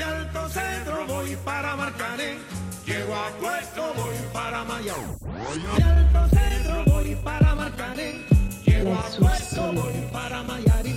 De Alto Centro voy para Marcané. Llego a Puerto, voy para Mayao. De Alto Centro voy para Marcané. Llego a Puerto, voy para Mayarín.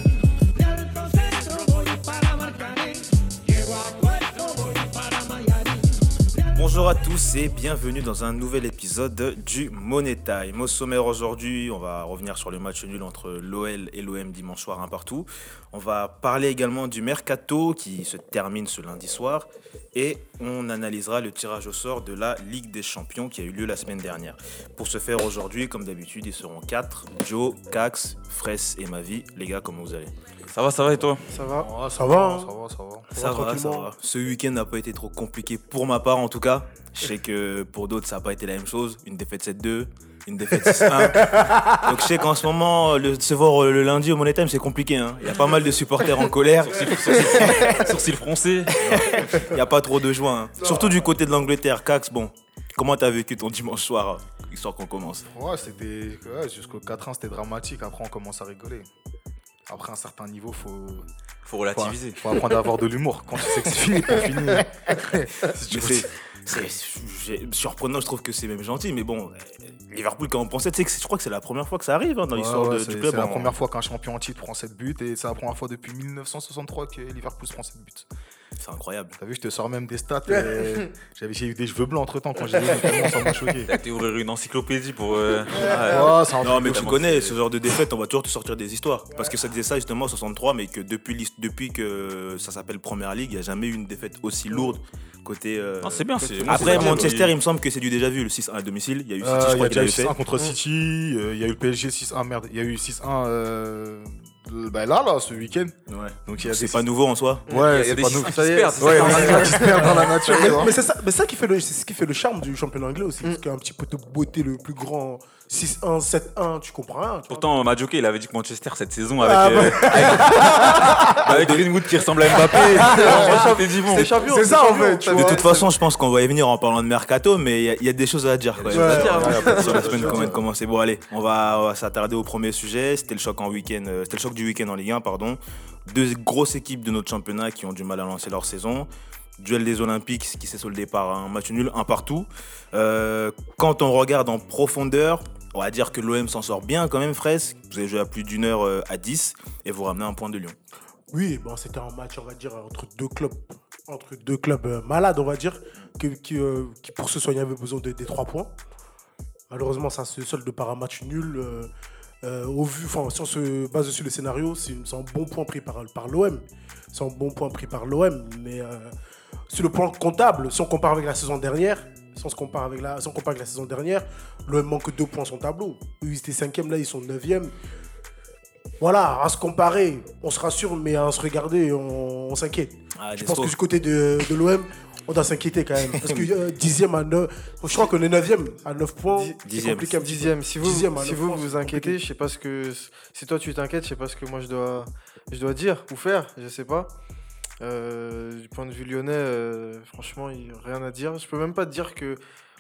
Bonjour à tous et bienvenue dans un nouvel épisode du Money Time. Au sommaire aujourd'hui, on va revenir sur le match nul entre l'OL et l'OM dimanche soir un partout. On va parler également du mercato qui se termine ce lundi soir et on analysera le tirage au sort de la Ligue des Champions qui a eu lieu la semaine dernière. Pour ce faire aujourd'hui, comme d'habitude, ils seront 4, Joe, Cax, Fraisse et Mavi. Les gars, comment vous allez? Ça va, ça va et toi Ça va Ça va, hein Ça va, ça va. Ça va, ça va. Ce week-end n'a pas été trop compliqué pour ma part en tout cas. Je sais que pour d'autres ça n'a pas été la même chose. Une défaite 7-2, une défaite 6-1. Donc je sais qu'en ce moment, le, se voir le lundi au Money Time c'est compliqué. hein. Il y a pas mal de supporters en colère. Sourcil froncé. Il n'y a pas trop de joie. hein. Surtout du côté de l'Angleterre. Cax, bon, comment t'as vécu ton dimanche soir, euh, histoire qu'on commence? Ouais, c'était. Ouais, jusqu'au 4-1, c'était dramatique. Après, on commence à rigoler. Après un certain niveau, faut. Faut Faut, relativiser. faut apprendre à avoir de l'humour. Quand tu sais que c'est fini, c'est fini. Si tu c'est- surprenant, je trouve que c'est même gentil. Mais bon, euh, Liverpool, quand on pensait, tu sais que c'est- je crois que c'est la première fois que ça arrive hein, dans Ouais, l'histoire ouais, du club. c'est la en- première fois qu'un champion en titre prend 7 buts et c'est la première fois depuis 1963 que Liverpool prend 7 buts. C'est incroyable. T'as vu, je te sors même des stats. et J'avais j'ai eu des cheveux blancs entre temps quand j'ai vu, tellement ça m'a choqué. T'as été ouvrir une encyclopédie pour. euh, Ouais, un Non, mais tu connais, ce genre de défaite, on va toujours te sortir des histoires. Parce que ça disait ça justement en 63, mais que depuis, que ça s'appelle Première Ligue, il n'y a jamais eu une défaite aussi lourde côté. euh, Non, c'est bien. Après, Manchester, il me semble que c'est du déjà vu, le 6-1 à domicile. Il y a eu City, Eu avait fait. 6-1 contre City, euh, il y a eu le PSG 6-1, merde, il y a eu 6-1 euh, bah là, là, ce week-end. Ouais. Donc il y a C'est des pas nouveau en soi. Il y a- Ouais, il y a c'est des pas qui Ça y se est, Ouais, qui se perdent dans la nature. Mais c'est ça, mais ça qui fait le, c'est ce qui fait le charme du championnat anglais aussi, parce qu'un petit peu de beauté le plus grand 6-1, 7-1, tu comprends rien. tu. Pourtant, Madjoke, il avait dit que Manchester cette saison avec, Ah, euh, avec, avec Greenwood qui ressemble à Mbappé. C'est champion. C'est ça, en fait, tu De vois. toute façon, je pense qu'on va y venir en parlant de mercato, mais il y a- il y, a des choses à dire. Quand même. Ouais, ouais, Voilà, sur la semaine qu'on vient de commencer. Bon, allez, on va, on va s'attarder au premier sujet. C'était le choc en week-end. euh, C'était le choc du week-end en Ligue 1, pardon. Deux grosses équipes de notre championnat qui ont du mal à lancer leur saison. Duel des Olympiques qui s'est soldé par un match nul, un partout. Euh, quand on regarde en profondeur, on va dire que l'OM s'en sort bien quand même, Fraisse. Vous avez joué à plus d'une heure euh, à 10 et vous ramenez un point de Lyon. Oui, bon, c'était un match, on va dire, entre deux clubs, entre deux clubs euh, malades, on va dire, qui, pour se soigner avaient besoin de- des trois points. Malheureusement, ça se solde par un match nul. au vu, enfin, si on se base sur le scénario, c'est un bon point pris par, par l'OM. C'est un bon point pris par l'OM, mais sur le plan comptable, si on compare avec la saison dernière, si on se compare avec la, si on compare avec la saison dernière, l'OM manque deux points sur son tableau. Eux, ils étaient cinquième, là, ils sont neuvième. Voilà, à se comparer, on se rassure, mais à se regarder, on, on s'inquiète. Ah, Je pense que du côté de, de l'OM, on doit s'inquiéter quand même. Parce que euh, dixième à 9, je crois qu'on est neuvième à 9 points. C'est dixième. compliqué un petit peu. Dixième. Si vous Dixième, si vous, vous c'est inquiétez, je sais pas ce que si toi tu t'inquiètes, je sais pas ce que moi je dois je dois dire ou faire, je sais pas. Euh, du point de vue lyonnais, euh, franchement, il rien à dire. Je peux même pas te dire que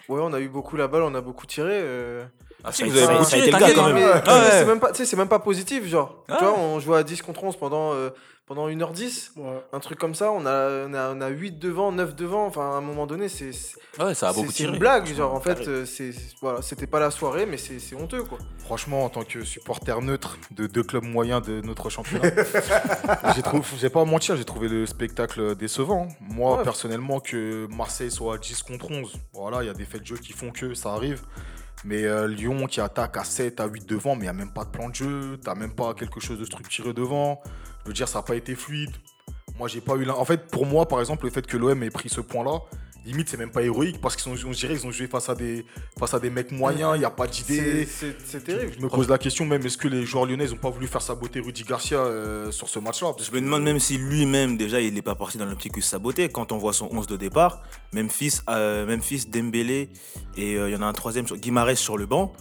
ouais, on a eu beaucoup la balle, on a beaucoup tiré. euh, Ah, si, Ça a vous été- avez ça a beaucoup été tiré, le cas t'inquiète, quand même. mais- ouais. mais c'est même pas, tu sais, c'est même pas positif, genre. Ah Tu vois, on joue à 10 contre 11 pendant euh, pendant 1h10. Ouais. Un truc comme ça, on a, on, a, on a 8 devant, 9 devant, enfin à un moment donné, c'est c'est- Ouais, ça a c'est- beaucoup c'est tiré. une blague, genre en fait, euh, c'est c'est- voilà, c'était pas la soirée, mais c'est c'est honteux quoi. Franchement, en tant que supporter neutre de deux clubs moyens de notre championnat, j'ai trouvé, j'ai pas à mentir, j'ai trouvé le spectacle décevant. Moi, Ouais. personnellement, que Marseille soit à 10 contre 11, voilà, il y a des faits de jeu qui font que ça arrive. Mais euh, Lyon qui attaque à 7, à 8 devant, mais il n'y a même pas de plan de jeu, t'as même pas quelque chose de structuré devant. Je veux dire, ça n'a pas été fluide. Moi, j'ai pas eu. En fait, pour moi, par exemple, le fait que l'OM ait pris ce point-là, limite, c'est même pas héroïque parce qu'ils sont, on dirait, ils ont joué face à des, face à des mecs moyens, il n'y a pas d'idée. C'est- terrible. Je me pose la question même, est-ce que les joueurs lyonnais n'ont pas voulu faire saboter Rudy Garcia euh, sur ce match-là? Je me demande même si lui-même, déjà, il n'est pas parti dans l'optique de saboter. Quand on voit son 11 de départ, Memphis, euh, Memphis Dembélé, et euh, il y en a un troisième, sur- Guimarães sur le banc.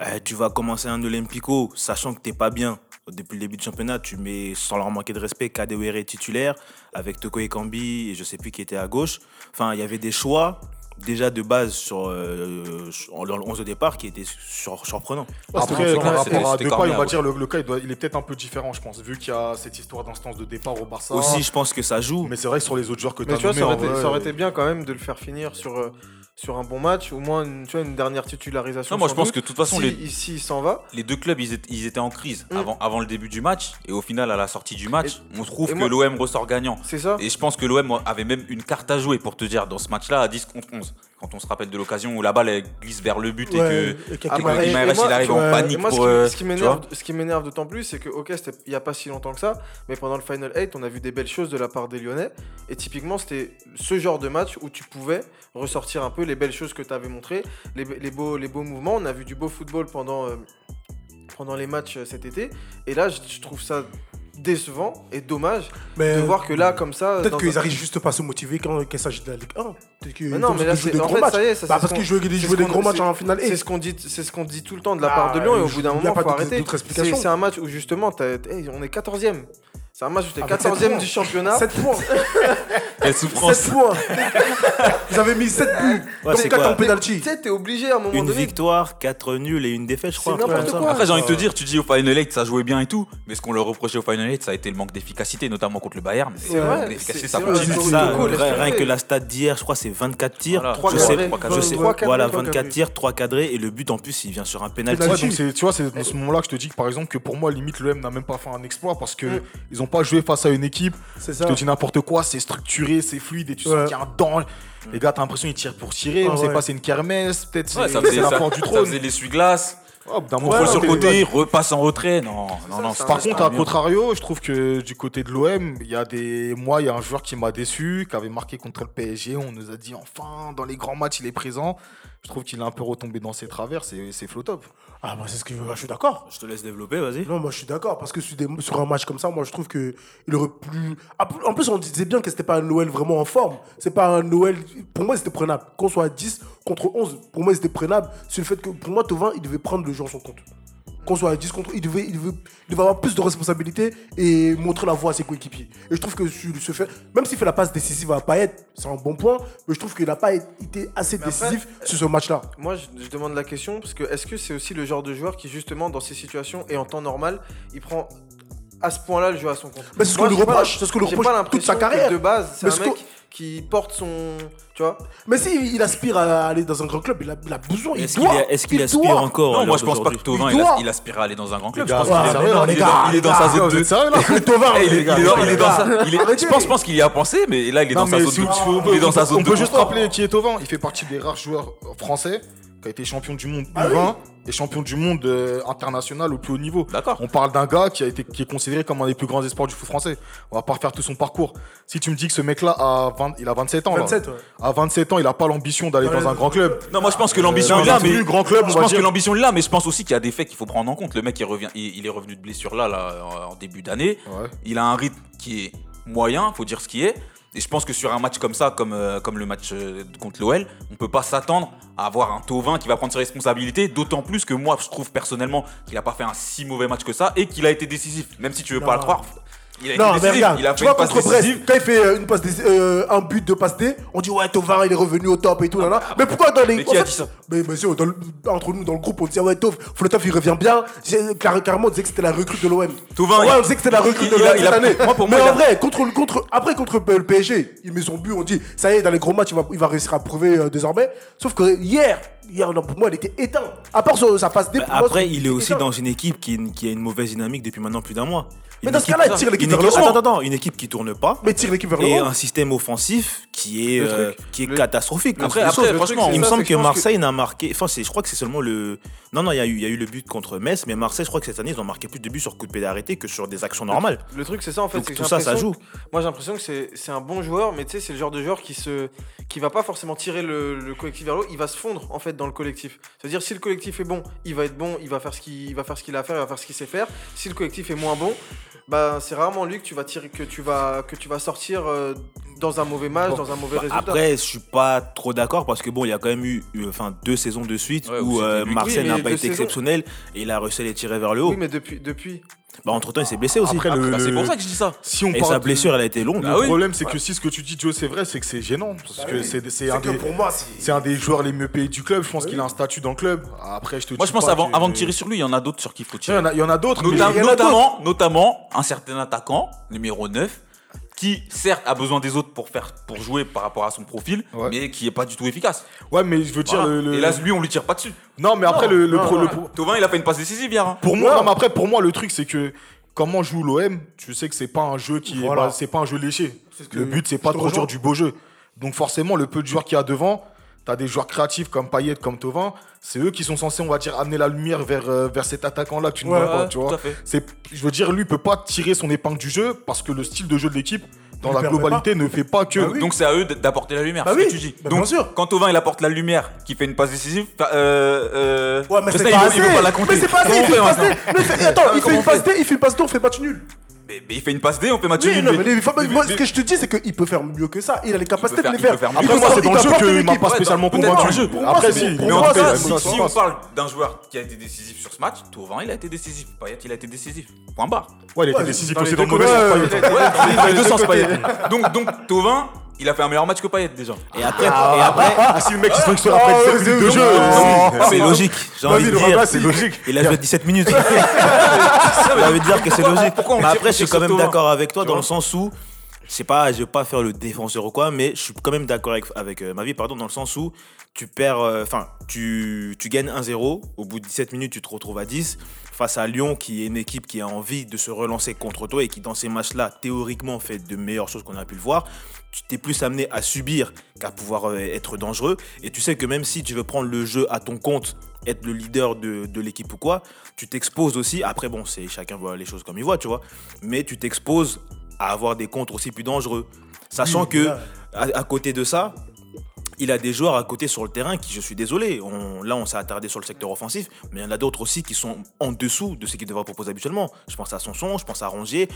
Euh, tu vas commencer un Olympico, sachant que t'es pas bien. Depuis le début du championnat, tu mets, sans leur manquer de respect, Kadewere titulaire, avec Toko Ekambi et je sais plus qui était à gauche. Enfin, il y avait des choix déjà de base sur, euh, sur- dans le 11 de départ qui était sur- surprenant. Après, c'était- par rapport à Depay, on va dire le, le cas, il, doit- il est peut-être un peu différent, je pense, vu qu'il y a cette histoire d'instance de départ au Barça. Aussi, je pense que ça joue. Mais c'est vrai que sur les autres joueurs que tu Mais as tu vois, ça aurait, nommés, été, en ça aurait vrai, été bien quand même de le faire finir sur, euh, sur un bon match, au moins une, tu vois, une dernière titularisation. Non, moi, je pense doute. que de toute façon, si, les- ici il s'en va. Les deux clubs, ils étaient, ils étaient en crise Mm. avant, avant le début du match. Et au final, à la sortie du match, on trouve que moi- l'OM ressort gagnant. C'est ça Et je pense que l'OM avait même une carte à jouer pour te dire dans ce match-là à 10 contre 11. Quand on se rappelle de l'occasion où la balle elle glisse vers le but Ouais, et et que, Ah et que et- Guimaraes, et moi, il arrive en panique moi, ce pour. qui, euh, ce qui m'énerve, vois. ce qui m'énerve d'autant plus, c'est que, ok, c'était il n'y a pas si longtemps que ça, mais pendant le Final 8, on a vu des belles choses de la part des Lyonnais. Et typiquement, c'était ce genre de match où tu pouvais ressortir un peu les belles choses que tu avais montrées, les, les beaux, les beaux mouvements. On a vu du beau football pendant, euh, pendant les matchs euh, cet été. Et là, je, je trouve ça décevant et dommage Mais de voir que là, comme ça. peut-être qu'ils un- arrivent juste pas à se motiver quand il s'agit de la Ligue 1. Peut-être qu'ils Mais non, mais là, c'est- des en gros fait, matchs. ça y est, ça, Bah, c'est parce ce qu'ils jouent des gros matchs en finale. C'est ce qu'on dit, c'est ce qu'on dit tout le temps de la Ah, part de Lyon et au bout d'un moment, faut arrêter. C'est un match où justement, on est 14e. C'est un match où t'es Avec sept 14e points. du championnat. 7 points. Quelle souffrance. 7 points. Vous avez mis 7 buts. Ouais, Donc c'est 4 quoi en penalty. Tu sais, t'es obligé à un moment Une donné. victoire, 4 nuls et une défaite, je crois. C'est n'importe quoi. Après, j'ai envie de te dire, tu dis au Final 8, ça jouait bien et tout. Mais ce qu'on leur reprochait au Final 8, ça a été le manque d'efficacité, notamment contre le Bayern. C'est vrai, L'efficacité, c'est- ça c'est continue. vrai, C'est Toko, ça, rien, que la stat d'hier, je crois, c'est 24 tirs. Voilà. Trois je sais, cadrés. voilà, trois 24 cadrés. tirs, 3 cadrés, et le but en plus, il vient sur un penalty. Tu vois, c'est dans ce moment-là que je te dis que par exemple que pour moi, limite, l'OM n'a même pas fait un exploit parce que Mm. ils ont pas joué face à une équipe. C'est Je te dis n'importe quoi, c'est structuré, c'est fluide et tu Ouais. sens qu'il y a un dent. Les gars, t'as l'impression qu'ils tirent pour tirer. Ah on sait pas, c'est une kermesse, peut-être Ouais, c'est ça la ça, porte du ça trône. faisait l'essuie-glace. Oh, d'un Contrôle moment, sur le côté, repasse en retrait. Non, non, non. ça, Par contre, à contrario, je trouve que du côté de l'OM, il y a des. Moi, il y a un joueur qui m'a déçu, qui avait marqué contre le PSG. On nous a dit enfin, dans les grands matchs, il est présent. Je trouve qu'il est un peu retombé dans ses travers. C'est Flotop. Ah, bah, c'est ce que je suis d'accord. Je te laisse développer, vas-y. Non, moi je suis d'accord parce que sur, des- sur un match comme ça, moi je trouve que il aurait plus. Ah, En plus, on disait bien que c'était pas un Noël vraiment en forme. C'est pas un Noël. Pour moi, c'était prenable. Qu'on soit à 10 contre 11, pour moi, c'était prenable. C'est le fait que pour moi, Tovin, il devait prendre le jeu en son compte. Qu'on soit à 10 contre. Il devait, il, devait, il devait avoir plus de responsabilités et montrer la voie à ses coéquipiers. Et je trouve que sur ce fait, même s'il fait la passe décisive à Payet, c'est un bon point, mais je trouve qu'il n'a pas été assez Mais après- décisif sur ce match-là. Moi, je, je demande la question parce que est-ce que c'est aussi le genre de joueur qui, justement, dans ces situations et en temps normal, il prend à ce point-là le jeu à son compte? Mais c'est ce qu'on lui reproche, c'est ce qu'on lui reproche toute sa carrière. De base, c'est un mec qui porte son. Tu vois Mais si il aspire à aller dans un grand club, il a, il a besoin, il Est-ce qu'il est- aspire doit. encore Non, moi je pense pas que Tovin Il il, doit. il aspire à aller dans un grand club. Je pense qu'il est, sérieux, là, il est les dans- gars, il est dans les sa zone vous 2. êtes sérieux, là Tovin, il est- les gars, il est dans- il est dans les sa- gars. il est- Arrêtez. Je pense, pense qu'il y a pensé, mais là il est dans sa zone si 2. tu- Il est on dans peut- sa zone On peut de juste rappeler qui est Tovin. Il fait partie des rares joueurs français qui a été champion du monde Ah U20 et champion du monde euh, international au plus haut niveau. D'accord. On parle d'un gars qui a été qui est considéré comme un des plus grands espoirs du foot français. On va pas refaire tout son parcours. Si tu me dis que ce mec-là a 20 il a 27 ans, là. 27, ouais. à 27 ans, il a pas l'ambition d'aller Ouais, dans un grand club. Non, moi je pense que l'ambition Euh, est là, mais plus grand club, je pense que l'ambition est là, mais je pense aussi qu'il y a des faits qu'il faut prendre en compte. Le mec il revient, il, il est revenu de blessure là, là en début d'année. Ouais. Il a un rythme qui est moyen, faut dire ce qui est. Et je pense que sur un match comme ça, comme, euh, comme le match euh, contre l'OL, on peut pas s'attendre à avoir un Tovin qui va prendre ses responsabilités. D'autant plus que moi, je trouve personnellement qu'il a pas fait un si mauvais match que ça et qu'il a été décisif. Même si tu veux Non. pas le croire, il a été Non, mais regarde, il a tu vois, contre Brest, décisive. quand il fait euh, une passe dé- euh, un but de passe D, on dit ouais, Tovin, il est revenu au top et tout, là, là. Mais pourquoi dans les. Mais qui en a fait, dit ça Mais monsieur, entre nous, dans le groupe, on disait ouais, Tov, Flotov, il revient bien. Carrément, on disait que c'était la recrue de l'OM. Tovin, ouais, on disait que c'était la recrue de l'OM cette année. moi, pour Mais en vrai, contre, contre, après, contre le PSG, il met son but, on dit ça y est, dans les gros matchs, il va, il va réussir à prouver euh, désormais. Sauf que hier, hier pour moi, il était éteint. À part sa passe D, Après, il est aussi dans une équipe qui, qui a une mauvaise dynamique depuis maintenant plus d'un mois. Mais dans ce cas-là, il tire l'équipe une vers le équipe- haut. attends, attends, une équipe qui tourne pas. Mais tire l'équipe vers le Et haut. un système offensif qui est, euh, qui est le- catastrophique. Après, Des après, le franchement, il me semble que Marseille n'a marqué. Enfin, c'est- je crois que c'est seulement le. Non, non, il y, a eu, il y a eu le but contre Metz, mais Marseille, je crois que cette année, ils ont marqué plus de buts sur coup de pied arrêté que sur des actions normales. Le truc, c'est ça en fait. Donc tout ça, ça joue. Moi j'ai l'impression que c'est c'est un bon joueur, mais tu sais, c'est le genre de joueur qui se qui va pas forcément tirer le, le collectif vers le haut, il va se fondre en fait dans le collectif. C'est-à-dire si le collectif est bon, il va être bon, il va faire ce qu'il il va faire ce qu'il a à faire, il va faire ce qu'il sait faire. Si le collectif est moins bon, bah c'est rarement lui que tu vas tirer que tu vas que tu vas sortir euh, dans un mauvais match, dans un mauvais résultat. Après, je suis pas trop d'accord parce que bon, il y a quand même eu euh, enfin deux saisons de suite Ouais, où euh, Oui, n'a pas été saisons- exceptionnel et il a réussi à les tirer vers le haut. oui, mais depuis, depuis. Bah entre temps, il s'est blessé aussi. Après, le- Bah, c'est pour ça que je dis ça. Si on et parle sa de- blessure, elle a été longue. Ah Le oui. problème, c'est que si ce que tu dis, Joe, c'est vrai, c'est que c'est gênant. Parce que c'est c'est C'est un, que des- pour moi, c'est. c'est un des joueurs les mieux payés du club. Je pense qu'il a un statut dans le club. Après, je te Moi, je pense pas avant, que- avant de tirer sur lui, il y en a d'autres sur qui il faut Il y en tirer. a, il y en a d'autres. Notam- notamment, notamment un certain attaquant, numéro 9, qui certes a besoin des autres pour faire pour jouer par rapport à son profil, Ouais. mais qui est pas du tout efficace. Ouais, mais je veux dire. Voilà. le- le- Et là, lui, on lui tire pas dessus. Non, mais après, le, le non, pro- non, le non. pro- Tovin, il a fait une passe décisive hier. hein. Pour moi, Ouais. non, mais après, pour moi, le truc, c'est que comment joue l'OM, tu sais que c'est pas un jeu qui est, bah, c'est pas un jeu léché. C'est ce que- Le but, c'est pas de produire du beau jeu. Donc forcément, le peu de joueurs qu'il y a devant, t'as des joueurs créatifs comme Payet, comme Tovin, c'est eux qui sont censés, on va dire, amener la lumière vers, euh, vers cet attaquant-là que tu ne Ouais, vois pas, ouais, tu vois. C'est, je veux dire, lui peut pas tirer son épingle du jeu parce que le style de jeu de l'équipe, dans Il la globalité, ne fait pas que. Bah oui. Donc c'est à eux d'apporter la lumière, Bah c'est ce oui, que tu dis. bah Donc bien sûr. quand Tovin il apporte la lumière, qui fait une passe décisive, euh, euh, Ouais, mais je c'est sais, pas il, veut- assez. il veut pas la compter. Mais c'est pas assez. Il fait une passe maintenant D. Mais c'est- Attends, il fait Comment une on passe D, il fait une passe D, on fait match nul. Mais, mais il fait une passe D, on fait match Oui, nul. non, mais- moi, ce que je te dis, c'est qu'il peut faire mieux que ça. Il a les capacités faire- de les faire. Après, pas- c'est dans le jeu qu'il m'a pas spécialement convaincu. jeu. Pour Après, si. pour Mais en moi, tout cas, ça, si, ça, si ça. on parle d'un joueur qui a été décisif sur ce match, Tovin il a été décisif. Payet il a été décisif. Point barre. Ouais, il était Ouais, décisif aussi dans le mauvais sens. Donc, donc Tovin, il a fait un meilleur match que Payet déjà. Et après, et après Ah, si le mec se sur après Oh, 17 minutes de c'est- jeu. c'est logique. J'ai envie Vas-y, de le dire. c'est logique. Il a joué 17 minutes. J'ai envie de dire que c'est logique. pourquoi on mais après, je suis quand même Thauvin d'accord avec toi dans le sens où, je sais pas, je vais pas faire le défenseur ou quoi, mais je suis quand même d'accord avec, avec euh, ma vie, pardon, dans le sens où tu perds, euh, enfin, tu, tu gagnes 1-0, au bout de 17 minutes, tu te retrouves à 10 face à Lyon, qui est une équipe qui a envie de se relancer contre toi et qui, dans ces matchs-là, théoriquement, fait de meilleures choses qu'on a pu le voir. Tu t'es plus amené à subir qu'à pouvoir euh, être dangereux. Et tu sais que même si tu veux prendre le jeu à ton compte, être le leader de, de l'équipe ou quoi, tu t'exposes aussi. Après, bon, c'est chacun voit les choses comme il voit, tu vois. Mais tu t'exposes à avoir des contres aussi plus dangereux. Sachant que, à, à côté de ça, il a des joueurs à côté sur le terrain qui, je suis désolé, on- là on s'est attardé sur le secteur offensif, mais il y en a d'autres aussi qui sont en dessous de ce qu'il devrait proposer habituellement. Je pense à Sanson, je pense à Rongier.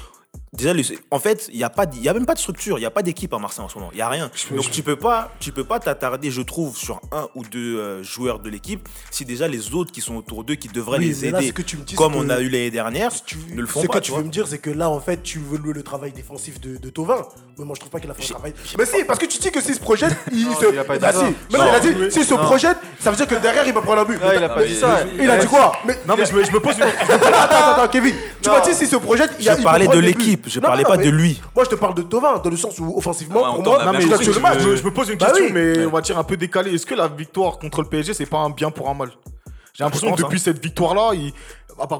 Déjà, en fait, il n'y a, pas y a même pas de structure, il n'y a pas d'équipe à Marseille en ce moment, il n'y a rien. Donc tu peux pas tu peux pas t'attarder, je trouve, sur un ou deux euh, joueurs de l'équipe si déjà les autres qui sont autour d'eux, qui devraient Oui, les là, aider, ce que tu me dis, comme on a eu l'année dernière, Si tu- ne le font Ce pas. que tu veux me dire, c'est que là, en fait, tu veux louer le travail défensif de, de Tovin. Mais moi, je trouve pas qu'il a fait le travail. Mais si, parce que tu dis que s'il se projette, il Non, se. il a pas dit Bah ça. si. Mais non, Non, il a dit, se projette, ça veut dire que derrière, il va prendre un but. Non, il a pas dit ça. Il a dit quoi? Mais Non, mais je me, pose une. attends, attends, attends, Kevin. Tu m'as dit s'il se projette, il a- Je parlais de buts. L'équipe, je Non, parlais non, pas de lui. Moi, je te parle de Tovin, dans le sens où, offensivement, pour moi, je, me pose une Bah question, oui. mais on va dire un peu décalée. Est-ce que la victoire contre le PSG, c'est pas un bien pour un mal? J'ai l'impression que depuis cette victoire-là, il-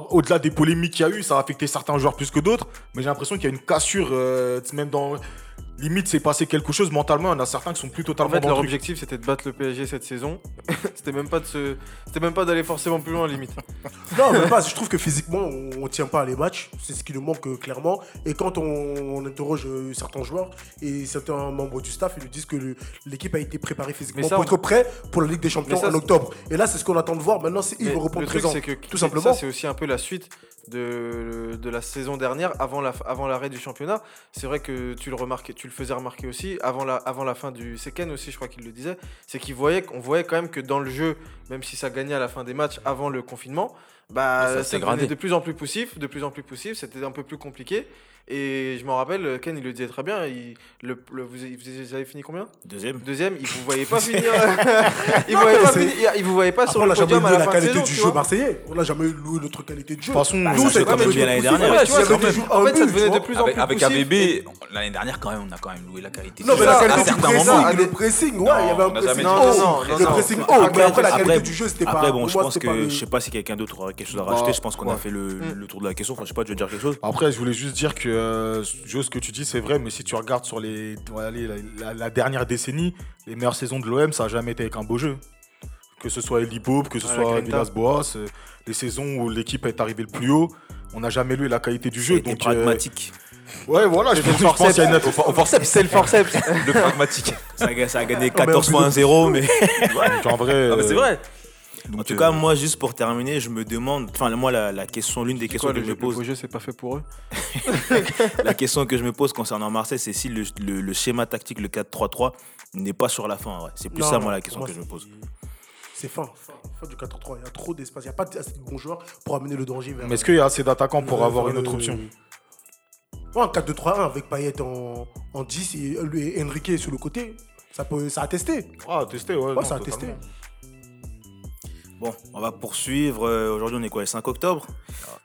au-delà des polémiques qu'il y a eu, ça a affecté certains joueurs plus que d'autres. Mais j'ai l'impression qu'il y a une cassure, euh, même dans. Limite, c'est passé quelque chose mentalement. Il y en a certains qui sont plus En totalement fait, dans leur le truc. objectif c'était de battre le PSG cette saison. c'était même pas de se, c'était même pas d'aller forcément plus loin limite. Non, mais pas. Je trouve que physiquement, on, on tient pas à les matchs. C'est ce qui nous manque euh, clairement. Et quand on, on interroge euh, certains joueurs et certains membres du staff, ils nous disent que l'équipe a été préparée physiquement ça, pour on- être prêt pour la Ligue des Champions ça, en octobre. Et là, c'est ce qu'on attend de voir. Maintenant, c'est il Mais veut reprendre le truc présent. que tout ça simplement. c'est aussi un peu la suite de, de la saison dernière avant la avant l'arrêt du championnat. C'est vrai que tu le remarquais, tu le faisais remarquer aussi avant la avant la fin du c'est Ken aussi je crois qu'il le disait, c'est qu'il voyait qu'on voyait quand même que dans le jeu, même si ça gagnait à la fin des matchs avant le confinement, bah Ça devenait de plus en plus poussif, de plus en plus poussif, c'était un peu plus compliqué. Et je m'en rappelle, Ken il le disait très bien, il, le, le- vous, vous avez fini combien? Deuxième. Deuxième, il vous voyait pas finir. il, vous voyait pas c'est- finir- il vous voyait pas Après, sur on le n'a jamais podium à loué la la fin de qualité du jeu marseillais. On n'a jamais loué notre qualité de jeu. De toute façon, Bah, nous, c'est comme je- l'année dernière. en fait, ça devenait de plus en Avec, plus avec. AVB, l'année dernière, quand même, on a quand même loué la qualité. Non, du mais jeu. la à qualité du pressing, le pressing, ouais, il y avait un on n'a jamais pressing haut. Non, non, Le non. pressing haut, Après, mais après, la qualité du jeu, c'était pas. Après, bon, je pense que je sais pas si quelqu'un d'autre aurait quelque chose à Bah, rajouter. Je pense qu'on a fait le, le tour de la question. Enfin, je sais pas, tu veux dire quelque chose Après, je voulais juste dire que, euh, Joe, ce que tu dis, c'est vrai, mais si tu regardes sur les, allez, la, la- la dernière décennie, les meilleures saisons de l'OM, ça n'a jamais été avec un beau jeu. Que ce soit Eli Bob, que ce soit. Villas-Boas, euh, les saisons où l'équipe est arrivée le plus haut, on n'a jamais lu la qualité du jeu. Donc, euh, pragmatique. ouais, voilà, je pense, le je pense qu'il y a une. Au forceps. C'est le forceps. Le pragmatique. Ça a, ça a gagné mais 14 on fois 1-0, mais. Donc, en vrai, Ah, mais c'est euh, vrai. Donc, En tout euh, cas, moi, juste pour terminer, je me demande, enfin, moi, la, la question, l'une des questions quoi, que le, je me le pose, beau jeu, c'est pas fait pour eux la question que je me pose concernant Marseille, c'est si le, le- le schéma tactique, le 4-3-3, n'est pas sur la fin. ouais. C'est plus Non, ça, moi, la question moi, que je me pose. C'est fin, fin, fin du 4-3. Il y a trop d'espace. Il n'y a pas assez de bons joueurs pour amener le danger vers. Mais est-ce qu'il y a assez d'attaquants pour vers avoir une le- autre option Ouais, un 4-2-3-1 avec Payet en, en 10 et, et Enrique sur le côté. Ça, peut, ça a testé. Ah, tester, ouais. Ouais, non, ça a totalement. testé. Bon, on va poursuivre. Euh, Aujourd'hui, on est quoi, le 5 octobre?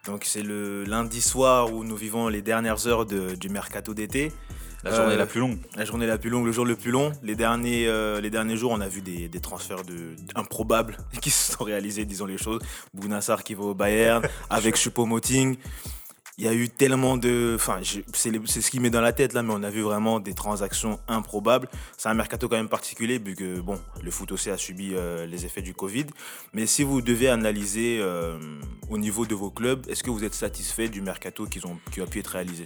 Donc, c'est le lundi soir où nous vivons les dernières heures de- du mercato d'été. La journée Euh, la plus longue. La journée la plus longue, le jour le plus long. Les derniers, euh, les derniers jours, on a vu des, des transferts de, improbables qui se sont réalisés, disons les choses. Bounassar qui va au Bayern, avec Choupo-Moting. Il y a eu tellement de. Enfin, c'est ce qui met dans la tête là, mais on a vu vraiment des transactions improbables. C'est un mercato quand même particulier, vu que bon, le foot aussi a subi euh, les effets du Covid. Mais si vous devez analyser euh, au niveau de vos clubs, est-ce que vous êtes satisfait du mercato ont, qui a pu être réalisé?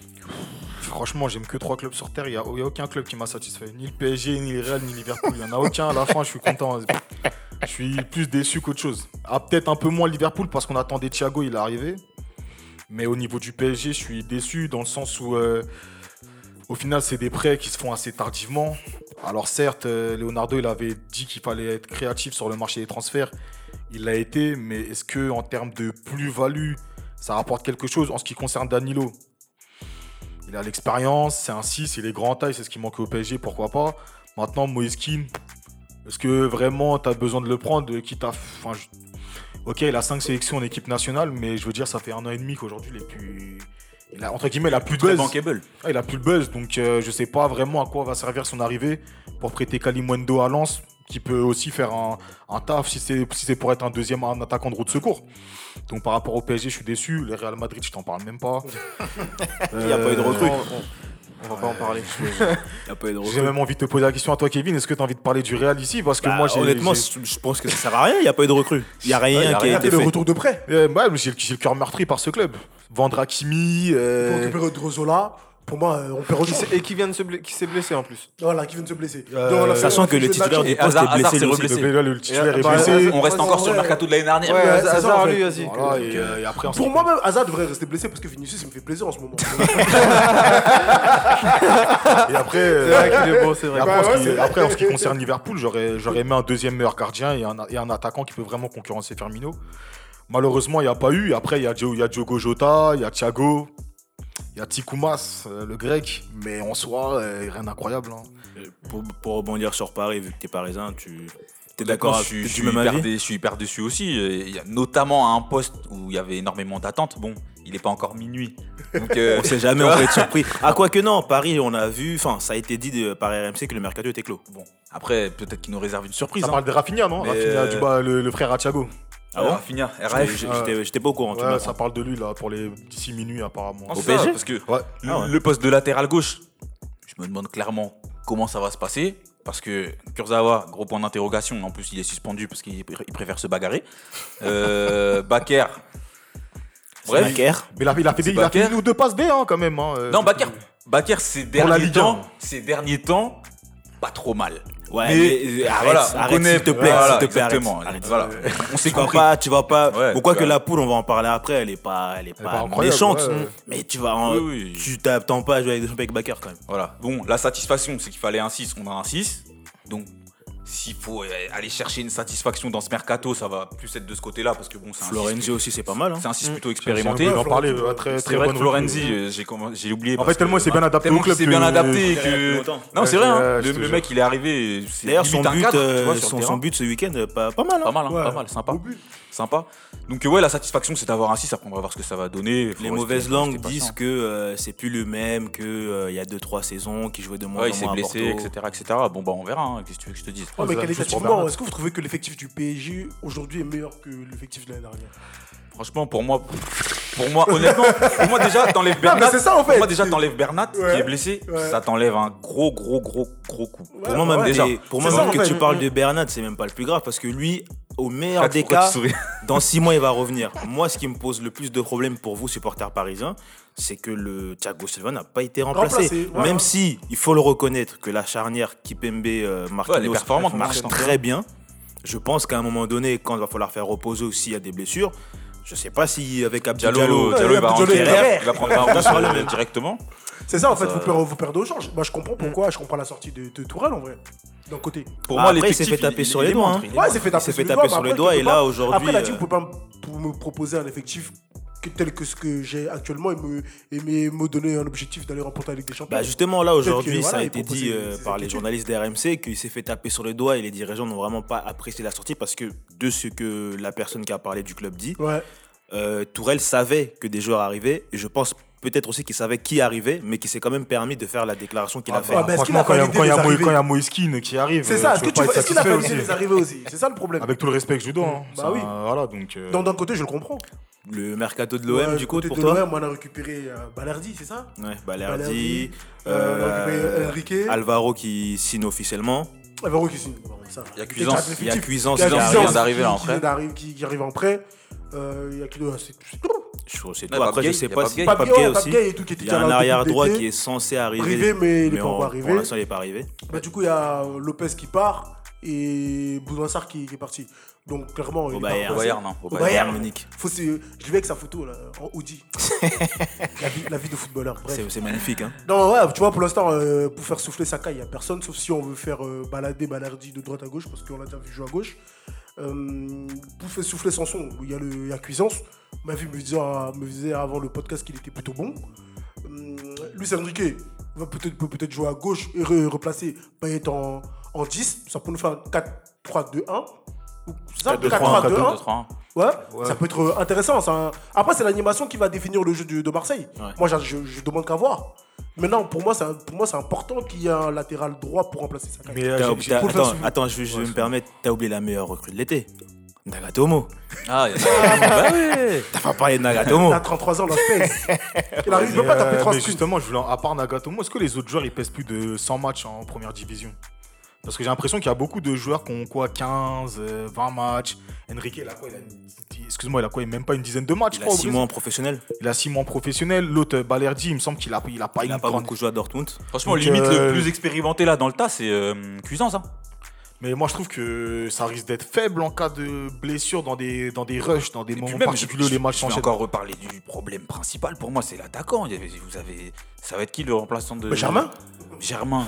Franchement, j'aime que trois clubs sur Terre. Il n'y a, a aucun club qui m'a satisfait. Ni le PSG, ni le Real, ni Liverpool. Il n'y en a aucun. À la fin, je suis content. Je suis plus déçu qu'autre chose. Ah, Peut-être un peu moins Liverpool parce qu'on attendait Thiago, il est arrivé. Mais au niveau du PSG, je suis déçu dans le sens où, euh, au final, c'est des prêts qui se font assez tardivement. Alors certes, euh, Leonardo, il avait dit qu'il fallait être créatif sur le marché des transferts. Il l'a été, mais est-ce que en termes de plus-value, ça rapporte quelque chose en ce qui concerne Danilo? Il a l'expérience, c'est un 6, il est grand taille, c'est ce qui manquait au PSG, pourquoi pas. Maintenant, Moïse Kean, est-ce que vraiment tu as besoin de le prendre Ok, il a 5 sélections en équipe nationale, mais je veux dire, ça fait un an et demi qu'aujourd'hui, il est plus... Il a, entre guillemets, il a plus de buzz. bankable. Ah, il a plus le buzz, donc euh, je sais pas vraiment à quoi va servir son arrivée pour prêter Kalimwendo à Lens, qui peut aussi faire un, un taf si c'est si c'est pour être un deuxième un attaquant de route de secours. Donc par rapport au PSG, je suis déçu. Le Real Madrid, je t'en parle même pas. Il n'y a pas eu de recrue. On va pas en parler. J'ai même envie de te poser la question à toi, Kevin. Est-ce que tu as envie de parler du Real ici? Parce que Bah, moi, j'ai. honnêtement, je pense que ça sert à rien. Il n'y a pas eu de recrue. Il n'y a rien Ouais, y a qui a été Et le fait. retour de prêt. Euh, ouais, mais j'ai le j'ai le cœur meurtri par ce club. Vendre Hakimi. euh, Pour récupérer Drozola, pour moi, euh, on aussi. s'est- Et qui vient de se blesser, qui s'est blessé en plus. Voilà, qui vient de se blesser. Euh, Sachant que le titulaire du poste est blessé le- là, le titulaire est bah, blessé. On reste encore en sur le mercato de l'année dernière. Ouais, Hazard, lui, vas-y. Euh, Pour moi, même, Hazard devrait rester blessé parce que Vinicius, il me fait plaisir en ce moment. Et après, C'est vrai qu'il est beau, c'est Et vrai. après, en ce ouais, qui, c'est- après, en ce qui concerne Liverpool, j'aurais, j'aurais aimé un deuxième meilleur gardien et un, et un attaquant qui peut vraiment concurrencer Firmino. Malheureusement, il n'y a pas eu. Après, il y, a Dio- il y a Diogo Jota, il y a Thiago, il y a Tikoumas, euh, le grec. Mais en soi, euh, rien d'incroyable. hein. Pour, pour rebondir sur Paris, vu que tu es parisien, tu es d'accord je t'es je suis hyper avis? dé- je suis hyper déçu aussi. Euh, Il y a notamment à un poste où il y avait énormément d'attentes. Bon, il n'est pas encore minuit. Donc, euh, On sait jamais, on peut être surpris. Ah, quoi que non, Paris, on a vu, enfin, ça a été dit de- par RMC que le mercato était clos. bon, après, peut-être qu'il nous réserve une surprise. Ça hein. parle de Rafinha, non? Mais, Rafinha, euh, du bas, le, le frère à Thiago. Ah bon finir, RF. J'étais pas au courant. Ouais, ça parle de lui là pour les d'ici minuit apparemment. Au ça, PSG Parce que Ouais. le, Ah ouais. le poste de latéral gauche, je me demande clairement comment ça va se passer. Parce que Kurzawa, gros point d'interrogation. En plus, il est suspendu parce qu'il pr- il préfère se bagarrer. Euh, Bakker. Bref. Bakker. Mais il a, il a fait, des, il a fait Bakker. une ou deux passes D hein, quand même. hein, euh, Non, Bakker. Bakker, ces derniers temps, 1. ces derniers temps, pas trop mal. Ouais, Mais, mais, euh, arrête, voilà, on arrête, connaît, s'il te plaît, voilà, s'il te plaît, arrête, exactement. arrête. Voilà. On s'est compris. pas, tu vas pas. Ouais, bon, quoi que la poule, on va en parler après, elle est pas, elle est est pas, méchante. ouais, ouais. Mais tu vas, en- Oui, oui. tu t'attends pas à jouer avec des champions avec Bakker quand même. Voilà. Bon, la satisfaction, c'est qu'il fallait un 6, on a un 6. Donc, s'il faut euh, aller chercher une satisfaction dans ce mercato, ça va plus être de ce côté-là, parce que bon, c'est un 6 Florenzi aussi, c'est pas mal. hein. C'est un 6 plutôt J'ai expérimenté. envie d'en parler, euh, très, C'est très vrai bonne que Florenzi, euh, j'ai oublié. En parce fait, tellement s'est bien adapté au club s'est bien adapté que. Non, c'est vrai, hein, le, mec il est arrivé. c'est D'ailleurs, son but, cadre, euh, tu vois, sur son, but ce week-end, euh, pas, pas mal. hein. Pas mal, hein, Ouais. pas mal, sympa. Sympa. Donc, euh, ouais, la satisfaction, c'est d'avoir un 6. Après, on va voir ce que ça va donner. Faut Les mauvaises langues disent que euh, c'est plus le même qu'il y a 2-3 saisons, qu'il jouait de moins Ouais, en il s'est moins blessé, etc., etc. Bon, bah, on verra. hein, Qu'est-ce que tu veux que je te dise? Ouais, mais pour qualitativement, est-ce que vous trouvez que l'effectif du PSG aujourd'hui est meilleur que l'effectif de l'année dernière? Franchement, pour moi, pour moi, honnêtement, pour moi déjà, t'enlèves Bernat. c'est ça, en fait. Pour moi déjà, t'enlèves Bernat Ouais. qui est blessé, Ouais. ça t'enlève un gros, gros, gros, gros coup. Pour moi, même, ouais. déjà, pour moi, ça, même en que fait. tu parles de Bernat, c'est même pas le plus grave parce que lui, au meilleur des cas, dans 6 mois, il va revenir. Moi, ce qui me pose le plus de problèmes pour vous, supporters parisiens, c'est que le Thiago Silva n'a pas été remplacé. Remplacé, voilà. Même si, il faut le reconnaître, que la charnière Kipembe euh, Marquinhos marche très bien. Je pense qu'à un moment donné, quand il va falloir faire reposer aussi à des blessures, je sais pas si avec Abdou Diallo, Diallo, Diallo, il va rentrer, Diallo, il va prendre un directement. C'est ça, en fait, Ça- vous perdez, vous perdez au change. Moi, je comprends pourquoi, je comprends la sortie de, de Tourelle, en vrai, d'un côté. Pour Ah, moi, après, il s'est fait taper sur les doigts. hein. est Ouais, il s'est fait taper sur les doigts, et là, aujourd'hui, Après, la team ne peut pas me- pour me proposer un effectif tel que ce que j'ai actuellement et me, et me, me donner un objectif d'aller remporter la Ligue des Champions. Bah justement là aujourd'hui ça a voilà, été dit euh, ses par les journalistes d'RMC qu'il s'est fait taper sur le doigt et les dirigeants n'ont vraiment pas apprécié la sortie parce que de ce que la personne qui a parlé du club dit, Ouais. euh, Tourelle savait que des joueurs arrivaient et je pense peut-être aussi qu'il savait qui arrivait mais qui s'est quand même permis de faire la déclaration qu'il Ah a fait. bah, mais est-ce qu'il a franchement, quand il y a- quand il y a y a Moïskine qui arrive, C'est euh, ça, est-ce qu'il a validé aussi. les arrivées aussi? C'est ça le problème. Avec tout le respect que je lui dois. hein. Bah Ça, oui. Voilà, donc. euh, Donc d'un côté, je le comprends. Le mercato de l'OM Ouais, du coup pour de toi l'OM, on a récupéré euh, Balerdi, c'est ça? Ouais, Balerdi, Balerdi, euh, on a euh, récupéré Enrique. Alvaro qui signe officiellement. Alvaro qui signe. Bon, ça. Il y a Cuisance, il y a Cuisance Il y a qui vient d'arriver, là, en prêt. qui arrive en prêt. Euh, Il y a qui C'est tout. Je trouve c'est tout. Après je sais pas il y a si Pape Pape Pape Gay Gay, aussi. Il y a un arrière droit qui est censé arriver. Arrivé, mais il n'est pas encore arrivé. Pour l'instant, il n'est pas arrivé. Bah, du coup, il y a Lopez qui part et Boudassar qui, qui est parti. Donc, clairement, pas Bayern. Au remplacé. Bayern, non. Au Au Bayern. Bayern. Munich. Faut Je l'ai vu avec sa photo là, en Audi. la, vie, la vie de footballeur. Bref. C'est c'est magnifique. Hein. Non, ouais, tu vois, pour l'instant, euh, pour faire souffler Saka, il n'y a personne, sauf si on veut faire euh, balader Balardi de droite à gauche, parce qu'on l'a déjà vu jouer à gauche. Euh, pour faire souffler Sanson, il y a, le, il y a Cuisance. Ma vie me disait, me disait avant le podcast qu'il était plutôt bon. Euh, Luis Enrique va peut-être peut peut-être jouer à gauche et re- replacer Payet en, en 10. Ça peut nous faire un 4-3-2-1. Ou- C'est ça 4-2-3-1, 4-3-2-1. 4-2-3-1. Ouais, ça peut être euh, intéressant. ça. Après, c'est l'animation qui va définir le jeu de, de Marseille. Ouais. Moi, je, je- je demande qu'à voir. Maintenant, pour moi, c'est un- pour moi, c'est important qu'il y ait un latéral droit pour remplacer Saka. Mais euh, T'as j'ai- oublié- attends, souffler. attends, je, je vais me permettre. T'as oublié la meilleure recrue de l'été. Nagatomo. Ah, il y a- bah ouais. T'as pas parlé de Nagatomo. Il a 33 ans. Il arrive, pas taper euh, 3 mais sprints. justement, je voulais, à part Nagatomo, est-ce que les autres joueurs ils pèsent plus de 100 matchs en première division? Parce que j'ai l'impression qu'il y a beaucoup de joueurs qui ont quoi 15, euh, 20 matchs. Enrique, il a quoi Excuse-moi, il a quoi il a Même pas une dizaine de matchs, je Il a crois, au 6 Brésil. mois en professionnel. Il a 6 mois en professionnel. L'autre, euh, Balerdi, il me semble qu'il a, il a pas Il une a pas grande- beaucoup joué à Dortmund. Franchement, Donc, limite, euh, le plus expérimenté là dans le tas, c'est euh, Cuisance. Hein. Mais moi, je trouve que ça risque d'être faible en cas de blessure dans des, dans des rushs, dans des Et moments même, particuliers où je, les matchs je vais s'enchaînent. encore reparler du problème principal. Pour moi, c'est l'attaquant. Vous avez, ça va être qui le remplaçant de Mais Germain Germain.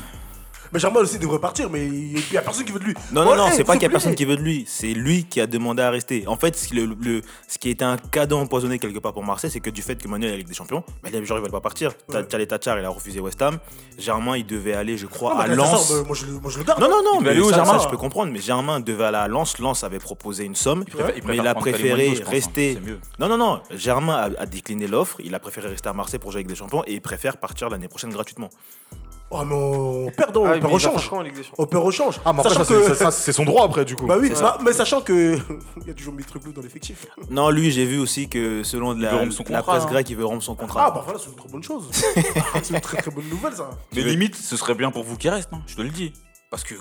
Mais Germain aussi devrait partir, mais il n'y a personne qui veut de lui. Non, non, non, hey, c'est pas qu'il y a personne qui veut de lui. C'est lui qui a demandé à rester. En fait, ce qui, le, le- ce qui était un cadeau empoisonné quelque part pour Marseille, c'est que du fait que Manuel est la Ligue des Champions, bah, les joueurs ils veulent pas partir. Ouais. Tchale Tachar, il a refusé West Ham. Germain, il devait aller, je crois, Non, à Lens. ça, bah, moi, je, le- moi, je le garde. Non, non, non, mais aller où, ça, Germain ça, je peux comprendre. Mais Germain devait aller à Lens. Lens avait proposé une somme. préfère- il mais il a préféré hein. rester. Non, non, non. Germain a, a décliné l'offre. Il a préféré rester à Marseille pour jouer avec des champions et il préfère partir l'année prochaine gratuitement. Oh, mais on perd, Ah, on perd au change. On perd au change. Ah, mais après, Sachant ça, c'est- que- ça, c'est son droit après, du coup. Bah oui, bah, mais sachant que il y a toujours Mitroglou dans l'effectif. Non, lui, j'ai vu aussi que selon de la, presse hein. grecque, il veut rompre son contrat. Ah bah voilà, c'est une très bonne chose. c'est une très très bonne nouvelle ça. Mais limite, ce serait bien pour vous qu'il reste, non Je te le dis. Parce que,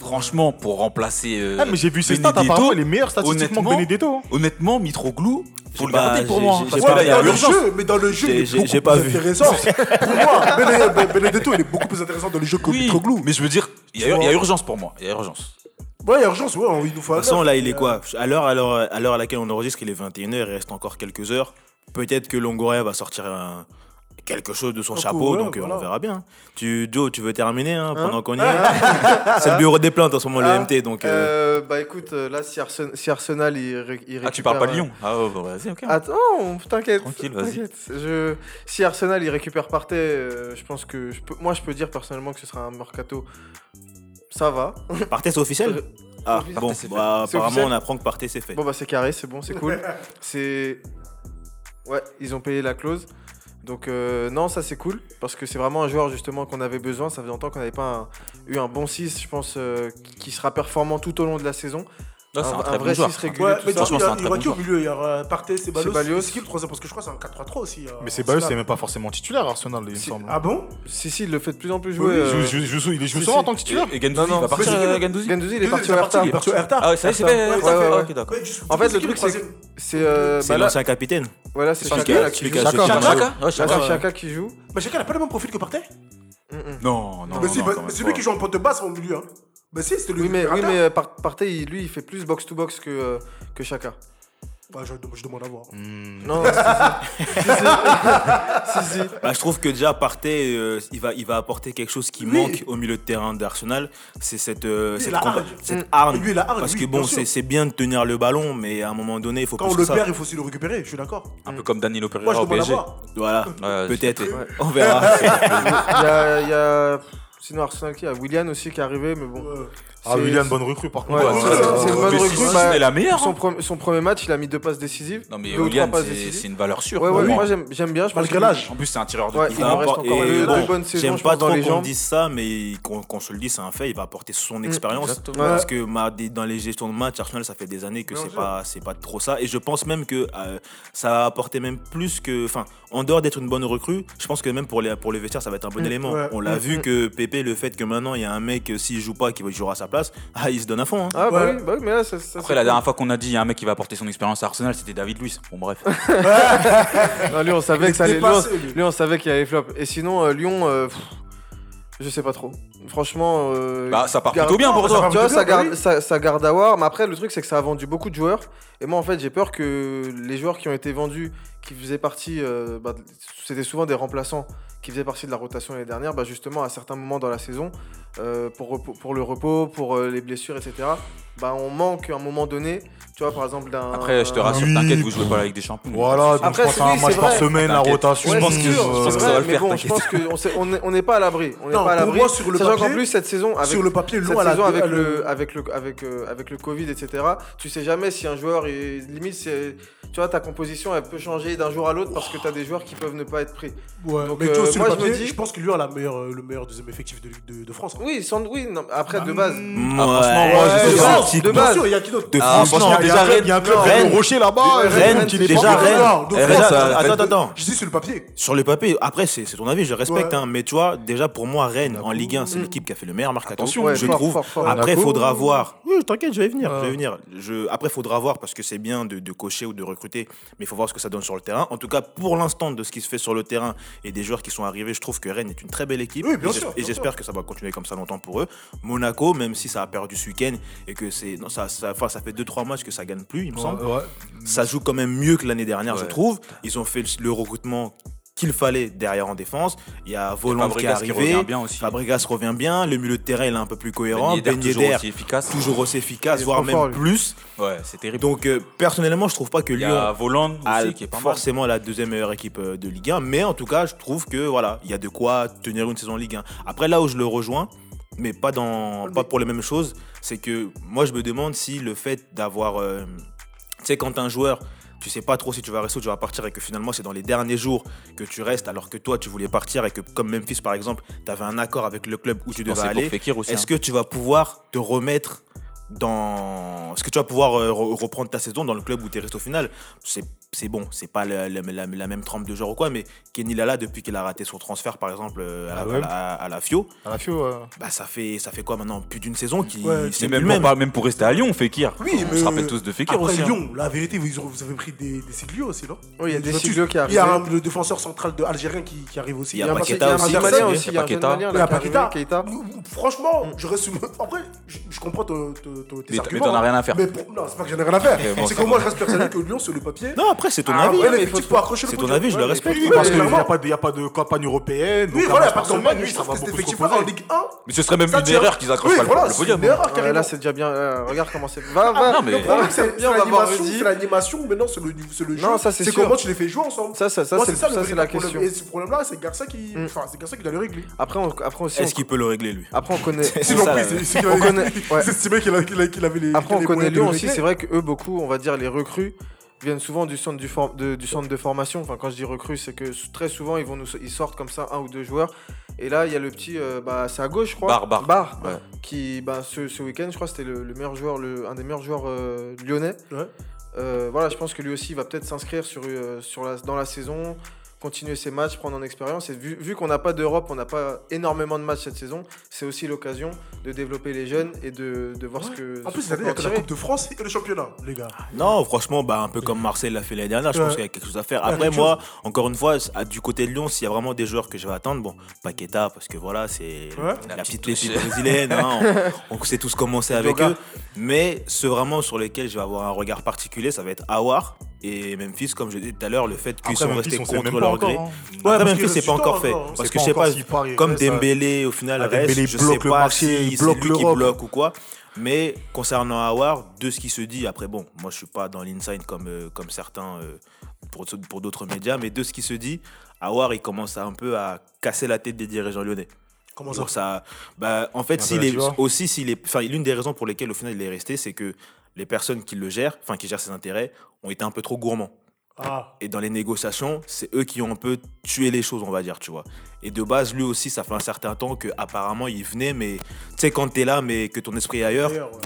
franchement, pour remplacer. euh, Ah, mais j'ai vu ses stats, Benedetto, apparemment, les meilleurs statistiquement que honnêtement, Benedetto. Honnêtement, Mitroglou, faut le garder pour moi. Parce que pas là, il y a dans le urgence. jeu, mais dans le jeu, J'ai- il est beaucoup pas plus vu. intéressant. Pour moi, Ben- Benedetto, il est beaucoup plus intéressant dans le jeu que Oui, Mitroglou. mais je veux dire, il y, a- urgence pour moi. Il y a urgence. Ouais, il y a urgence, ouais, il nous faut De toute façon, là, il est quoi? À l'heure à l'heure- à l'heure à laquelle on enregistre, il est 21h, il reste encore quelques heures. Peut-être que Longoria va sortir un- quelque chose de son Un chapeau, coup, ouais, donc euh, voilà. on verra bien. Tu, Joe, tu veux terminer hein, Hein pendant qu'on y est? C'est le bureau des plaintes en ce moment, le Ah, MT, donc... euh, Euh, bah écoute, là, si Arsenal, si Arsenal il, ré- il Ah, tu parles pas de récupère, Lyon? Ah, ouais, bah, vas-y, ok. Attends, t'inquiète. Tranquille, vas-y. Je... Si Arsenal il récupère Partey, euh, je pense que je peux... moi je peux dire personnellement que ce sera un mercato. Ça va. Partez, c'est officiel? Ah, bon, bah, apparemment, officiel. on apprend que Partey, c'est fait. Bon bah c'est carré, c'est bon, c'est cool. c'est ouais, ils ont payé la clause. Donc euh, non, ça c'est cool parce que c'est vraiment un joueur justement qu'on avait besoin. Ça fait longtemps qu'on n'avait pas eu un bon 6, je pense, euh, qui sera performant tout au long de la saison. Là, c'est un, un très bon vrai joueur. Ouais, tout mais ça. du coup, il y, Franchement, a- c'est il y un très qui bon au milieu Il y Partey, Ceballos. C'est qui le troisième Parce que je crois que c'est un 4-3-3 aussi. euh, Mais Ceballos, c'est même pas forcément titulaire, Arsenal, il me semble. Ah bon Si si, il le fait de plus en plus jouer. Il euh, joue- il joue- il joue si, souvent en tant que titulaire. Et Gendouzi, Non, non, il va partir, euh, il est parti au est parti, Hertha. il est parti au Hertha. Ah, ouais, ça y est, c'est En fait, le truc, C'est euh, C'est bah l'ancien capitaine. voilà, c'est C'est Chaka qui a- joue. a Chaka, Chaka. Chaka Chaka. Chaka qui joue. Mais chacun n'a pas le même profil que Partey. Non, non, Mais c'est non, lui qui joue en pointe de basse au milieu. Bah si, c'était le Oui, mais, oui, mais euh, Par- Partey, lui, il fait plus box-to-box que, euh, que Chaka. Bah, je, je demande à voir. Hmm. Non, si, si. Si, si. Si, si. Bah, je trouve que déjà Partey, euh, il, va, il va apporter quelque chose qui manque au milieu de terrain d'Arsenal. C'est cette, euh, Lui, cette, la comba- hargne. cette hargne. Lui, la hargne, Parce oui, que bon, bien sûr. c'est c'est bien de tenir le ballon, mais à un moment donné, il faut Quand plus on que le ça. perd, il faut aussi le récupérer, je suis d'accord. Un peu comme Danilo Moi, je Pereira au demande à PSG. voir. Voilà, Ouais, peut-être. Ouais. On verra. Il y a, il y a- Sinon, Arsenal, qui a Willian aussi qui est arrivé, mais bon. Ah, C'est- William, bonne recrue par contre. Ouais, Ouais, c'est- une ouais. bonne Mais recrue. si, bah, c'est la meilleure. Son, hein. pre- son premier match, il a mis deux passes décisives. Non, mais William, c'est une valeur sûre. Ouais, ouais, moi j'aime bien. Je pense Malgré que- l'âge. En plus, c'est un tireur de Ouais, il en reste encore et deux- bon, deux bonnes saisons, J'aime pas trop les qu'on dise ça, mais qu'on se le dise, c'est un fait. Il va apporter son expérience. exactement. Parce que dans les gestions de match, Arsenal, ça fait des années que c'est pas, c'est pas trop ça. Et je pense même que euh, ça va apporter même plus que. Enfin, en dehors d'être une bonne recrue, je pense que même pour les, pour les vestiaires, ça va être un bon Mm, élément. On l'a Mm, vu mm. que Pépé, le fait que maintenant il y a un mec, euh, s'il joue pas, qui jouera à sa place, ah, il se donne à fond. hein. Ah, bah Ouais. oui, bah oui, mais là, ça. ça, Après, la cool. dernière fois qu'on a dit il y a un mec qui va apporter son expérience à Arsenal, c'était David Luiz. Bon, bref. Non, lui, on savait que ça allait. Lui, lui. on savait qu'il allait flop. Et sinon, euh, Lyon, euh, pff, je sais pas trop. Franchement. euh, Bah, ça part garde- plutôt bien pour ça toi. Tu vois, ça bah garde, oui. ça, ça garde à voir. Mais après, le truc, c'est que ça a vendu beaucoup de joueurs. Et moi, en fait, j'ai peur que les joueurs qui ont été vendus, qui faisaient partie. euh, bah, C'était souvent des remplaçants qui faisaient partie de la rotation l'année dernière. Bah, justement, à certains moments dans la saison, euh, pour, pour le repos, pour euh, les blessures, etc., bah, on manque à un moment donné. Tu vois, par exemple, d'un. Après, je te rassure, Oui. t'inquiète, vous jouez pas Ligue des Champions. Voilà, donc Après, je pense c'est- à un match par semaine, la rotation. Ouais, Je pense que- je pense c'est que ça va le faire, bon, je pense qu'on sait- on est- on n'est pas à l'abri. On n'est Non, pas à l'abri. moi, sur le Sachant papier- qu'en plus, cette saison, avec, Sur le papier, cette saison avec, le, avec, le, avec, euh, avec le Covid, etc., tu sais jamais si un joueur, est, limite, c'est- tu vois, ta composition, elle peut changer d'un jour à l'autre parce que tu as des joueurs qui peuvent ne pas être pris. Ouais, Donc, mais tu vois, euh, sur moi, le je me dis- je pense que lui a la meilleure, euh, le meilleur deuxième effectif de, de, de France. hein. Oui, sans, oui non, après, de base. Moi, franchement, moi, je de base, il y a qui d'autre De Ah, France, franchement, Non, il y a un déjà, club- il y a un club Rennes. de Rocher là-bas. Rennes, Rennes, Rennes, qui n'est déjà pas Rennes. Attends, attends, attends. Je dis sur le papier. Sur le papier, après, c'est c'est ton avis, je respecte, Ouais. hein, mais tu vois, déjà pour moi, Rennes en Ligue 1, c'est Mm. l'équipe qui a fait le meilleur mercato, Attention, je trouve. Après, faudra voir. Oui, t'inquiète, je vais venir. Je vais venir. Après, il faudra voir parce que c'est bien de, de cocher ou de recruter, mais il faut voir ce que ça donne sur le terrain. En tout cas, pour l'instant, de ce qui se fait sur le terrain et des joueurs qui sont arrivés, je trouve que Rennes est une très belle équipe. Oui, bien et j'espère que ça va continuer comme ça longtemps pour eux. Monaco, même si ça a perdu ce week-end et que c'est. Non, ça, ça, enfin, ça fait 2-3 matchs que ça gagne plus, il me semble. Ouais. Ça joue quand même mieux que l'année dernière, je trouve. Ils ont fait le recrutement qu'il fallait derrière en défense. Il y a Voland qui est arrivé. revient bien aussi. Fabregas revient bien. Le milieu de terrain il est un peu plus cohérent. Ben Yedder, Ben toujours aussi efficace. toujours aussi efficace, voire même fort, plus. Ouais, c'est terrible. Donc euh, personnellement, je trouve pas que il y Lyon a Voland a aussi qui est pas mal. forcément la deuxième meilleure équipe euh, de Ligue 1, mais en tout cas, je trouve que voilà, il y a de quoi tenir une saison en Ligue 1. Après, là où je le rejoins, mais pas dans, pas pour les mêmes choses, c'est que moi, je me demande si le fait d'avoir, euh, tu sais, quand un joueur tu sais pas trop si tu vas rester ou tu vas partir et que finalement c'est dans les derniers jours que tu restes alors que toi tu voulais partir et que comme Memphis par exemple tu avais un accord avec le club où tu devais aller est-ce hein. que tu vas pouvoir te remettre dans. Est-ce que tu vas pouvoir euh, re- reprendre ta saison dans le club où tu es resté au final C'est c'est bon, c'est pas la, la- la- la même trempe de joueur ou quoi, mais Kenny Lala, depuis qu'il a raté son transfert par exemple euh, à, Ah la, ouais. à la- à la Fio, À la FIO, ouais. bah, ça, fait, ça fait quoi maintenant? Plus d'une saison qui Ouais, c'est même, même. pas- même pour rester à Lyon, Fekir. Oui, On mais se rappelle tous de Fekir Après aussi. hein. Lyon, la vérité, vous, vous avez pris des, des Siglio aussi, non? Oui, il y a des Siglio qui Il y a arrivent. un- le défenseur central de algérien qui, qui arrive aussi. Il y a Paqueta il y a un aussi, il y a Paqueta. Franchement, je reste. Après, je, comprends ton- ton- ton- tes Mais- mais t'en as hein. rien à faire. Mais pour- non, c'est pas que j'en ai rien à faire. Bon, c'est que moi, je reste persuadé que Lyon, sur le papier. Non, après, c'est ton Ah, avis. ouais, l'effectif pour accrocher le C'est ton avis, je le mais respecte. Parce mais qu'il n'y a, pas de- il y a pas de campagne européenne. Oui, voilà, par contre, ça va effectif-là en proposer. Ligue 1. Mais ce serait même une erreur qu'ils accrochent pas le- podium. là, c'est déjà bien. euh, regarde comment c'est. Va, va. non, mais- c'est l'animation, l'animation, maintenant c'est le, c'est le jeu. Non, ça, c'est comment tu les fais jouer ensemble. Ça, ça, c'est la question. problème. Et ce problème-là, c'est Garça qui, Mm. enfin, c'est Garça qui doit le régler. Après, on- après aussi, Est-ce qu'il peut le régler, lui après, on. C'est connaît- ouais. c'est estimé qu'il qu'il avait les. Après, on connaît Lyon aussi. C'est vrai que eux, beaucoup, on va dire, les recrues viennent souvent du centre, du, for- de, du centre de formation. Enfin, quand je dis recrues, c'est que très souvent, ils, vont nous, ils sortent comme ça un ou deux joueurs. Et là, il y a le petit, euh, bah, c'est à gauche, je crois. Bar, Bar. Ouais. Qui, bah, ce, ce week-end, je crois, c'était le, le meilleur joueur, le, un des meilleurs joueurs euh, lyonnais. Ouais. Euh, voilà, je pense que lui aussi, il va peut-être s'inscrire sur, euh, sur la, dans la saison continuer ses matchs, prendre en expérience. Et vu, vu qu'on n'a pas d'Europe, on n'a pas énormément de matchs cette saison, c'est aussi l'occasion de développer les jeunes et de, de voir ce que. En plus, cette année, il y a peut que la. Coupe de France et le championnat, les gars. Non, franchement, bah, un peu comme Marseille l'a fait l'année dernière, je pense qu'il y a quelque chose à faire. Après, moi, encore une fois, du côté de Lyon, s'il y a vraiment des joueurs que je vais attendre, bon, Paqueta, parce que voilà, c'est Ouais. la, La petite pépite brésilienne, hein, on, on sait tous comment c'est avec eux. Mais ceux vraiment sur lesquels je vais avoir un regard particulier, ça va être Awar et Memphis, comme je disais tout à l'heure, le fait qu'ils Après, sont Memphis, restés contre leur gré. hein. Après, parce Memphis, c'est pas encore temps fait. hein. Parce que je sais pas, comme Dembélé, au final, reste, je sais le pas marché, si il c'est bloque lui qui bloque ou quoi. Mais concernant Awar, de ce qui se dit, après bon, moi je suis pas dans l'inside comme, euh, comme certains euh, pour, pour d'autres médias, mais de ce qui se dit, Awar il commence à un peu à casser la tête des dirigeants lyonnais. Comment ça bah, en fait, s'il est, aussi, s'il est, l'une des raisons pour lesquelles au final il est resté, c'est que les personnes qui le gèrent, enfin qui gèrent ses intérêts, ont été un peu trop gourmands. Ah, Et dans les négociations, c'est eux qui ont un peu tué les choses, on va dire, tu vois. Et de base, lui aussi, ça fait un certain temps que apparemment il venait, mais tu sais, quand t'es là, mais que ton esprit est ailleurs, ouais.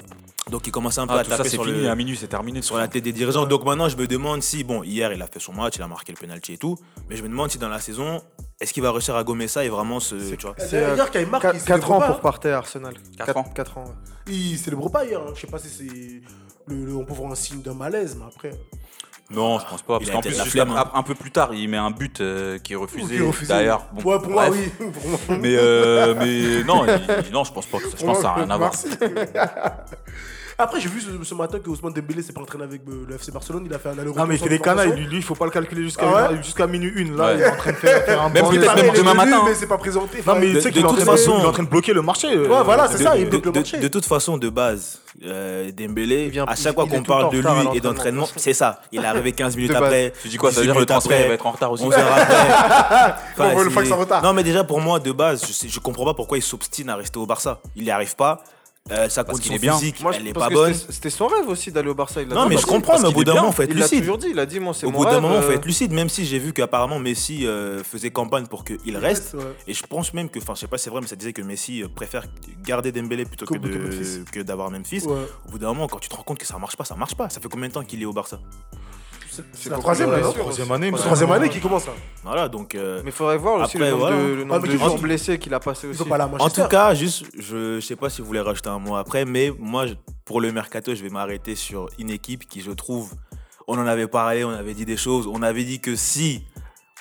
Donc il commençait un peu Ah, à tout ça, taper c'est sur, fini. le- À minuit, c'est terminé. sur la tête des dirigeants. Donc maintenant, je me demande si, bon, hier, il a fait son match, il a marqué le penalty et tout, mais je me demande si dans la saison, est-ce qu'il va réussir à gommer ça et vraiment se. Tu vois. C'est euh, hier qu'il marque, il 4, célèbre ans pas, pour hein. partir Arsenal. Quatre ans. 4 ans. ouais. Il célèbre pas hier. hein. Je sais pas si c'est. Le, le- on peut voir un signe d'un malaise, mais après. Non, je pense pas. Parce qu'en plus, juste flemme, ap- un peu plus tard, il met un but euh, qui est refusé. Refusé. D'ailleurs, bon, ouais, pour moi, oui. Mais, euh, mais non, il- non, je pense pas. Que ça, je pense que ça n'a rien à voir. Après, j'ai vu ce, ce matin que Ousmane Dembélé s'est pas entraîné avec euh, le FC Barcelone. Il a fait un aller-retour. Non, mais il sans fait des canailles. Lui, lui, il faut pas le calculer jusqu'à Ah ouais jusqu'à minuit une. Là, Ouais. il est en train de faire, faire un Même peut-être est- même demain matin, Mais hein. c'est pas présenté. Non, mais de- tu sais qu'il est en toute train de- façon- il est en train de bloquer le marché. euh, Ouais, voilà, c'est de- ça, il de- bloque le marché. de toute façon, de base, euh, Dembélé, à chaque fois qu'on parle de lui et d'entraînement, c'est ça. Il est arrivé 15 minutes après. Tu dis quoi Ça veut 18 dire le minutes transfert, va être en retard aussi 11 heures après. On voit le c'est- fax en retard. Non, mais déjà, pour moi, de base, je, sais, je comprends pas pourquoi il s'obstine à rester au Barça. Il n'y arrive pas. Euh, sa Parce condition qu'il est bien. physique, Moi, je elle est pense pas que bonne. c'était- C'était son rêve aussi d'aller au Barça. Il l'a Non, dit. mais je comprends, mais au qu'il bout est d'un bien. moment, faut être Il l'a lucide. toujours dit. Il a dit, moi, c'est Au mon bout d'un rêve, moment, faut euh, être lucide, même si j'ai vu qu'apparemment Messi euh, faisait campagne pour qu'il reste. Ouais. Et je pense même que, enfin, je sais pas si c'est vrai, mais ça disait que Messi euh, préfère garder Dembélé plutôt que Que- que de- Memphis. que d'avoir Memphis. Ouais. Au bout d'un moment, quand tu te rends compte que ça marche pas, ça marche pas. Ça fait combien de temps qu'il est au Barça? C'est la troisième, là, non Troisième année, troisième année qui commence, là. Voilà, donc. euh, Mais il faudrait voir aussi Après, le nombre voilà. de, le nombre mais de tu gens vois, blessés qu'il a passé Ils aussi. sont pas là En tout cas, juste, je, je sais pas si vous voulez rajouter un mot après, mais moi, je- pour le mercato, je vais m'arrêter sur une équipe qui, je trouve, on en avait parlé, on avait dit des choses, on avait dit que si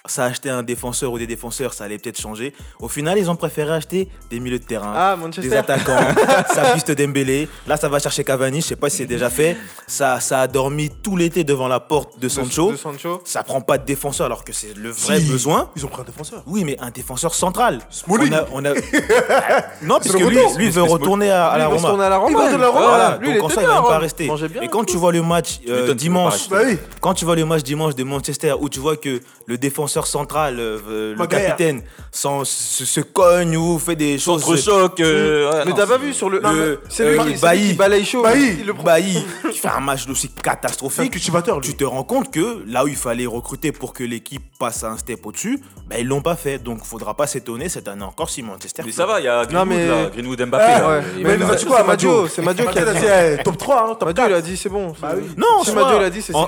ça achetait un défenseur ou des défenseurs, ça allait peut-être changer. Au final, ils ont préféré acheter des milieux de terrain. Ah, des attaquants, ça piste Dembélé. Là, ça va chercher Cavani, je sais pas si c'est déjà fait. Ça, ça a dormi tout l'été devant la porte de De- Sancho. De Sancho. Ça prend pas de défenseur alors que c'est le vrai Si. besoin. Ils ont pris un défenseur. Oui, mais un défenseur central. Smalling. On a, on a- non, parce le que lui, lui veut retourner à, à la il veut Roma. retourner à la Roma. Il veut retourner à la Roma. Voilà, Lui, il donc en était soi, il va même pas rester. Et quand tu vois le match euh, dimanche, veut pas oui. quand tu vois le match dimanche de Manchester où tu vois que le défenseur central, euh, le capitaine, se, se cogne ou fait des choses. Contre-choc. euh, ouais, Mais t'as pas vu sur le. Le- C'est lui, euh, lui Bailly. qui balaye chaud. Bailly. Il le. Bailly, qui fait un match aussi catastrophique. Tu te rends compte que là où il fallait recruter pour que l'équipe passe un step au-dessus, ben ils l'ont pas fait. Donc faudra pas s'étonner cette année encore si Manchester. Mais ça va, il y a Greenwood, mais- là, Greenwood Mbappé. Ah, Ouais. Mais c'est quoi, Madio C'est Madio qui a dit. eh, top 3, hein, Madio, 4. il a dit c'est bon. Bah. Non,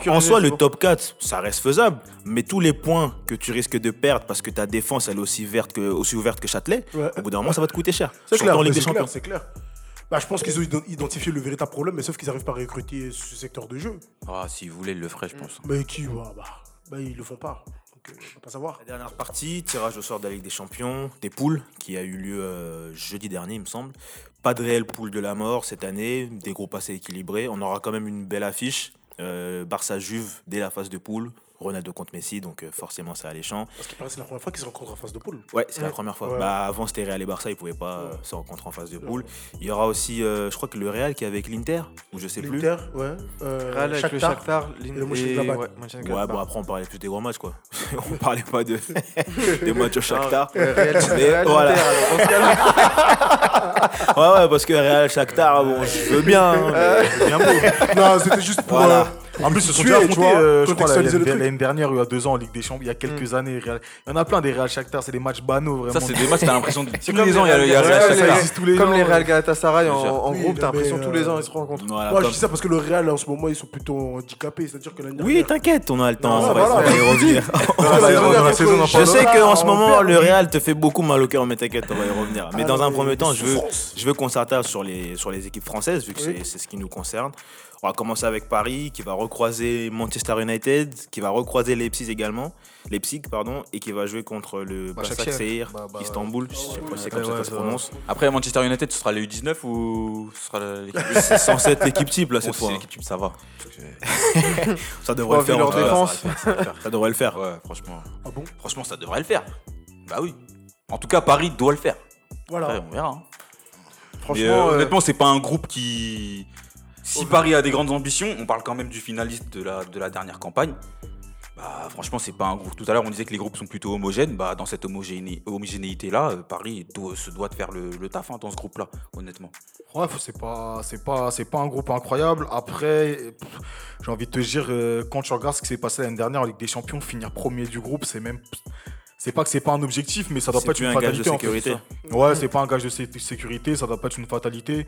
en soi, le top 4, ça reste faisable. Mais tous les points que tu risques de perdre parce que ta défense elle est aussi, verte que, aussi ouverte que Châtelet, Ouais. au bout d'un moment, ça va te coûter cher. C'est clair, en Ligue mais des c'est Champions. clair, c'est clair. Bah, je pense qu'ils ont ident- identifié le véritable problème, mais sauf qu'ils n'arrivent pas à recruter ce secteur de jeu. Ah, s'il voulait, il le ferait, je pense. Mais qui bah, bah, bah, ils le font pas. Donc, euh, on va pas savoir. La dernière partie, tirage au sort de la Ligue des Champions, des poules, qui a eu lieu euh, jeudi dernier, il me semble. Pas de réelle poule de la mort cette année, des groupes assez équilibrés. On aura quand même une belle affiche. Euh, Barça-Juve dès la phase de poule. Ronaldo contre Messi, donc euh, forcément c'est alléchant. Parce qu'il paraît que c'est la première fois qu'ils se rencontrent en phase de poule. Ouais, c'est la première fois. Ouais. Bah, avant c'était Real et Barça, ils pouvaient pas euh, se rencontrer en phase de poule. Il y aura aussi, euh, je crois que le Real qui est avec l'Inter, ou je sais plus. L'Inter, ouais. Euh, Real avec le Shakhtar. Shakhtar, Lin- le et ouais, bon après on parlait plus des gros matchs quoi. on parlait pas de des matchs au Shakhtar. Ouais, Real, Mais Real, voilà. Inter, Ouais ouais parce que Real Shakhtar bon je veux bien hein, mais c'est bien beau. Non, c'était juste pour. Voilà. En plus, ils se sont déjà affrontés, euh, je crois, l'année dernière, il y a deux ans, en Ligue des Champions, il y a quelques années. Real- Il y en a plein des Real Shakhtar, c'est des matchs banaux, vraiment. Ça, c'est des matchs, t'as l'impression de. Tous comme les ans, il y a le il y a le Real. Shakhtar. Comme les Real Galatasaray en, groupe, t'as l'impression que tous les euh, ans ils se rencontrent. Moi, je dis ça parce que le Real, en ce moment, ils sont plutôt handicapés. C'est-à-dire que l'année Oui, t'inquiète, on a le temps. On va Je sais qu'en ce moment, le Real te fait beaucoup mal au cœur, mais t'inquiète, on va y revenir. Mais dans un premier temps, je veux, souffrance. je veux qu'on s'attarde sur les, sur les équipes françaises, vu que c'est ce qui nous concerne. On va commencer avec Paris, qui va recroiser Manchester United, qui va recroiser Leipzig également, Leipzig, pardon, et qui va jouer contre le Bah. Bah, bah, Istanbul. Je sais pas si c'est comme Ouais, ça que ouais, ça se ça va. prononce. Après, Manchester United, ce sera le U19 ou ce sera l'équipe C'est censé être l'équipe type là Bon, cette si fois. c'est l'équipe type, ça va. Ça devrait le faire. leur défense. Ça devrait le faire. Ouais, franchement. Ah bon? Franchement, ça devrait le faire. Bah oui. En tout cas, Paris doit le faire. Voilà. Après, on verra. hein. Franchement, euh, euh, honnêtement, c'est pas un groupe qui. Si Paris a des grandes ambitions, on parle quand même du finaliste de la, de la dernière campagne. Bah, franchement, c'est pas un groupe. Tout à l'heure, on disait que les groupes sont plutôt homogènes. Bah, dans cette homogéné- homogénéité-là, euh, Paris doit- se doit de faire le, le taf hein, dans ce groupe-là, honnêtement. Faut- c'est pas, c'est pas, c'est pas un groupe incroyable. Après, j'ai envie de te dire, euh, quand tu regardes ce qui s'est passé l'année dernière en Ligue des Champions, finir premier du groupe, c'est même, c'est pas que c'est pas un objectif, mais ça doit pas être une un gage de fatalité. en fait, sécurité. Ouais, c'est pas un gage de sé- sécurité, ça doit pas être une fatalité.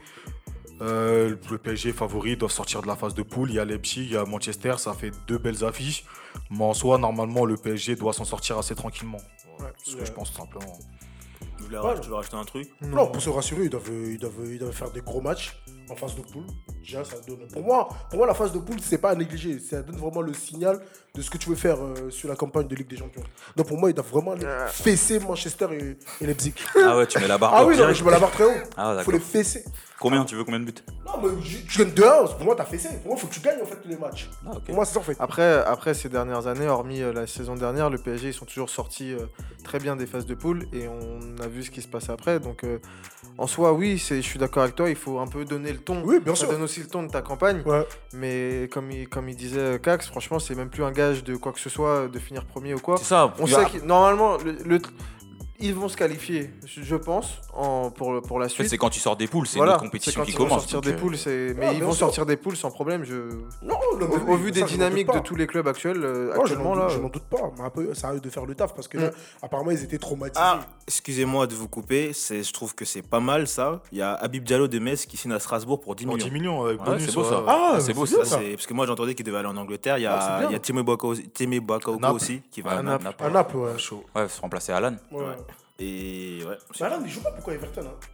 Euh, le PSG favori doit sortir de la phase de poule. Il y a Leipzig, il y a Manchester, ça fait deux belles affiches. Mais en soi, normalement, le PSG doit s'en sortir assez tranquillement. Ouais, C'est ce que ouais. je pense tout simplement. Tu raj- veux rajouter un truc? Non, pour se rassurer, ils doivent, ils, doivent, ils doivent faire des gros matchs en phase de poule. Déjà, ça donne. Pour moi, pour moi la phase de poule, c'est pas à négliger. Ça donne vraiment le signal de ce que tu veux faire euh, sur la campagne de Ligue des Champions. Donc pour moi, ils doivent vraiment aller fesser Manchester et, et Leipzig. Ah ouais, tu mets la barre. Ah oui, non, je me la barre très haut. Ah, Il faut d'accord. les fesser. Combien Tu veux combien de buts? Non, mais tu gagnes 2-1. Pour moi, t'as fessé. Pour moi, il faut que tu gagnes en fait tous les matchs. Ah, ok. Pour moi, c'est ça en fait. Après, après ces dernières années, hormis euh, la saison dernière, le PSG ils sont toujours sortis euh, très bien des phases de poule et on a vu ce qui se passait après. Donc euh, en soi, oui, c'est- je suis d'accord avec toi, il faut un peu donner le ton. Oui, bien Ça sûr. donne aussi le ton de ta campagne. Ouais. Mais comme il, comme il disait Cax, franchement, c'est même plus un gage de quoi que ce soit, de finir premier ou quoi. C'est ça. On sait que normalement, le, le- ils vont se qualifier, je je pense, en, pour, pour la En fait, suite. c'est quand tu sors des poules, c'est Voilà, une compétition quand qui commence. sortir donc, des euh, poules, c'est- mais Ah, ils vont sûr. sortir des poules sans problème. Je... Non, non, Au, vu ça, des je dynamiques de tous les clubs actuels, euh, Ouais, je actuellement n'en là. je n'en doute pas. Mais un peu, ça a eux de faire le taf parce que là, apparemment, ils étaient traumatisés. Ah, excusez-moi de vous couper, c'est, je trouve que c'est pas mal ça. Il y a Habib Diallo de Metz qui signe à Strasbourg pour 10 Non, millions. 10 millions avec Ouais, bonus. c'est beau, ça. ouais. Ah, c'est beau, c'est bien, ça. Ça, c'est- parce que moi j'entendais qu'il devait aller en Angleterre. Il y Ah, a, bien. il y a Timo Bakao, Timo Bakayoko aussi qui va à Naples. Naples. À Naples, ouais. Chaud. Ouais, se remplacer Alan. Ouais. Et ouais. il joue pas pourquoi Everton hein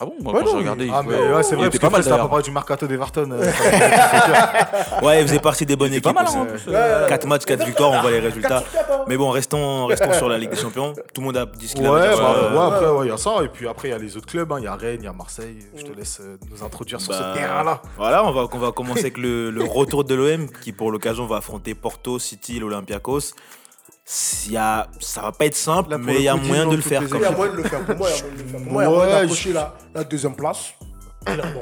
Ah bon Moi, Ouais, quand non, j'ai regardé, Ah, il mais ouais, c'est vrai, parce pas mal à propos du mercato d'Everton. euh, Ouais, il faisait partie des bonnes équipes. pas mal, hein, en plus. Ouais. 4 matchs, 4 victoires, on voit les résultats. 4 sur 4, hein. Mais bon, restons, restons sur la Ligue des Champions. Tout le monde a dit ce qu'il Ouais, avait à dire bah, sur, euh, ouais, après, ouais, il y a ça. Et puis après, il y a les autres clubs. hein. Il y a Rennes, il y a Marseille. Je te laisse euh, nous introduire sur bah, ce terrain-là. Voilà, on va, on va commencer avec le, le retour de l'OM qui, pour l'occasion, va affronter Porto, City, l'Olympiakos. Y a- Ça va pas être simple, Là, mais il y a coup, moyen de le faire les Il y a moyen de le faire. Pour moi, il y a moyen de le faire. Pour moi, il y a moyen Ouais, d'approcher la, la deuxième place. Clairement.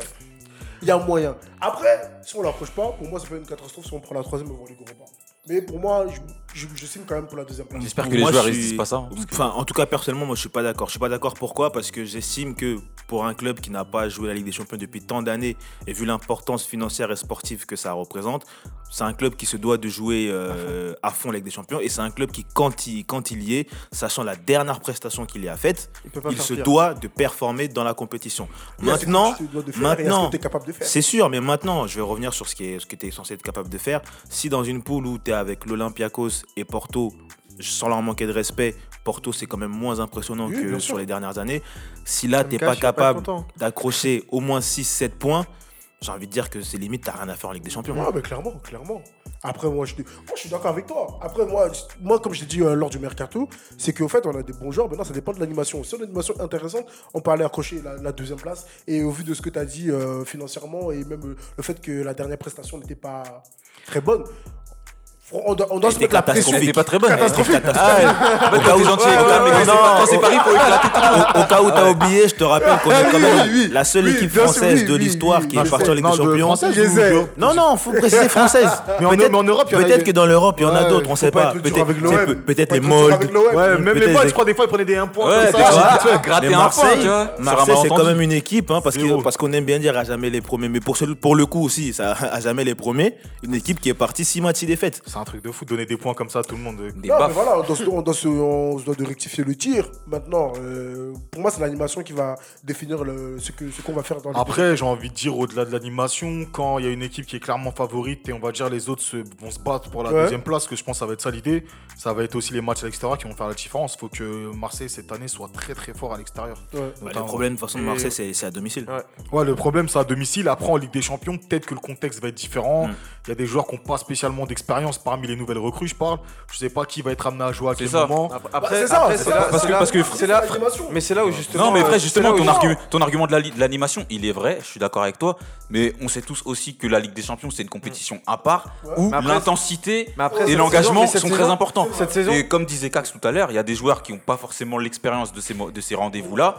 Il y a moyen. Après, si on l'approche pas, pour moi, c'est pas une catastrophe si on prend la troisième avant Ligue Europa. Mais pour moi, je, je, je signe quand même pour la deuxième place. J'espère que les moi, joueurs je ils suis- disent pas ça. hein, Enfin, en tout cas, personnellement, moi, je suis pas d'accord. Je suis pas d'accord. Pourquoi? Parce que j'estime que pour un club qui n'a pas joué la Ligue des Champions depuis tant d'années et vu l'importance financière et sportive que ça représente, c'est un club qui se doit de jouer euh, à fond la Ligue des Champions et c'est un club qui, quand il, quand il y est, sachant la dernière prestation qu'il y a faite, Il se pire. doit de performer dans la compétition. Que Maintenant, ce c'est sûr, mais maintenant, je vais revenir sur ce, qui est, ce que tu es censé être capable de faire. Si dans une poule où tu es avec l'Olympiakos et Porto, sans leur manquer de respect, Porto c'est quand même moins impressionnant Oui, que sur les dernières années. Si là, Cash, pas capable d'accrocher au moins 6-7 points, j'ai envie de dire que c'est limite, t'as rien à faire en Ligue des Champions. Ouais, mais clairement, clairement. Après, moi, je, moi, je suis d'accord avec toi. Après, moi, moi comme je l'ai dit euh, lors du mercato, c'est qu'au fait, on a des bons joueurs. Maintenant, ça dépend de l'animation. Si on a une animation intéressante, on peut aller accrocher la, la deuxième place. Et au vu de ce que tu as dit euh, financièrement et même euh, le fait que la dernière prestation n'était pas très bonne, On doit, on doit se mettre la pression. catastrophique. Elle était pas très bonne. Catastrophique. Ah, ouais. Au cas où- gentil, ouais, quand ouais, mais ouais, quand non. quand c'est Paris, faut éclater tout. Au, au cas où t'as oublié, je te rappelle qu'on est quand même oui, la seule oui, équipe française oui, de l'histoire oui, qui est partie en Ligue Non, des de Champions. Non, non, faut préciser française. Mais en- Europe, Peut-être que dans l'Europe, il y en a d'autres, on sait pas Peut-être les. Ouais, même les Peut-être modes, les- je crois, des fois, ils prenaient des 1 point gratter Mais un point, Marseille, tu vois. sur un Marseille c'est quand même une équipe, hein, parce qu'on aime bien dire à jamais les premiers. Mais pour, le coup aussi, à jamais les premiers. Une équipe qui est partie 6 matchs, 6 défaites. Un truc de fou, donner des points comme ça à tout le monde. Des Non, mais voilà, on doit, se- on, doit se, on se doit de rectifier le tir. Maintenant, euh, pour moi, c'est l'animation qui va définir le, ce que- ce qu'on va faire dans Après, j'ai envie de dire, au-delà de l'animation, quand il y a une équipe qui est clairement favorite et on va dire les autres se, vont se battre pour la Ouais. deuxième place, que je pense que ça va être ça l'idée, ça va être aussi les matchs à l'extérieur qui vont faire la différence. Il faut que Marseille cette année soit très très fort à l'extérieur. Ouais. Bah, le problème de toute façon de Et- Marseille, c'est c'est à domicile. Ouais. Ouais, le problème, c'est à domicile. Après, en Ligue des Champions, peut-être que le contexte va être différent. Mm. Il y a des joueurs qui n'ont pas spécialement d'expérience parmi les nouvelles recrues, je parle. Je sais pas qui va être amené à jouer à C'est quel ça. moment. Après, Bah, après, c'est ça, c'est là, parce c'est que- là- parce que- c'est là, mais c'est là où justement. Non, mais frère, justement, là ton, argument, ton argument de la li- de l'animation, il est vrai, je suis d'accord avec toi, mais on sait tous aussi que la Ligue des Champions, c'est une compétition à part, où l'intensité et l'engagement sont très saison- importants. cette saison- Et comme disait Cax tout à l'heure, il y a des joueurs qui n'ont pas forcément l'expérience de ces, ces rendez-vous-là,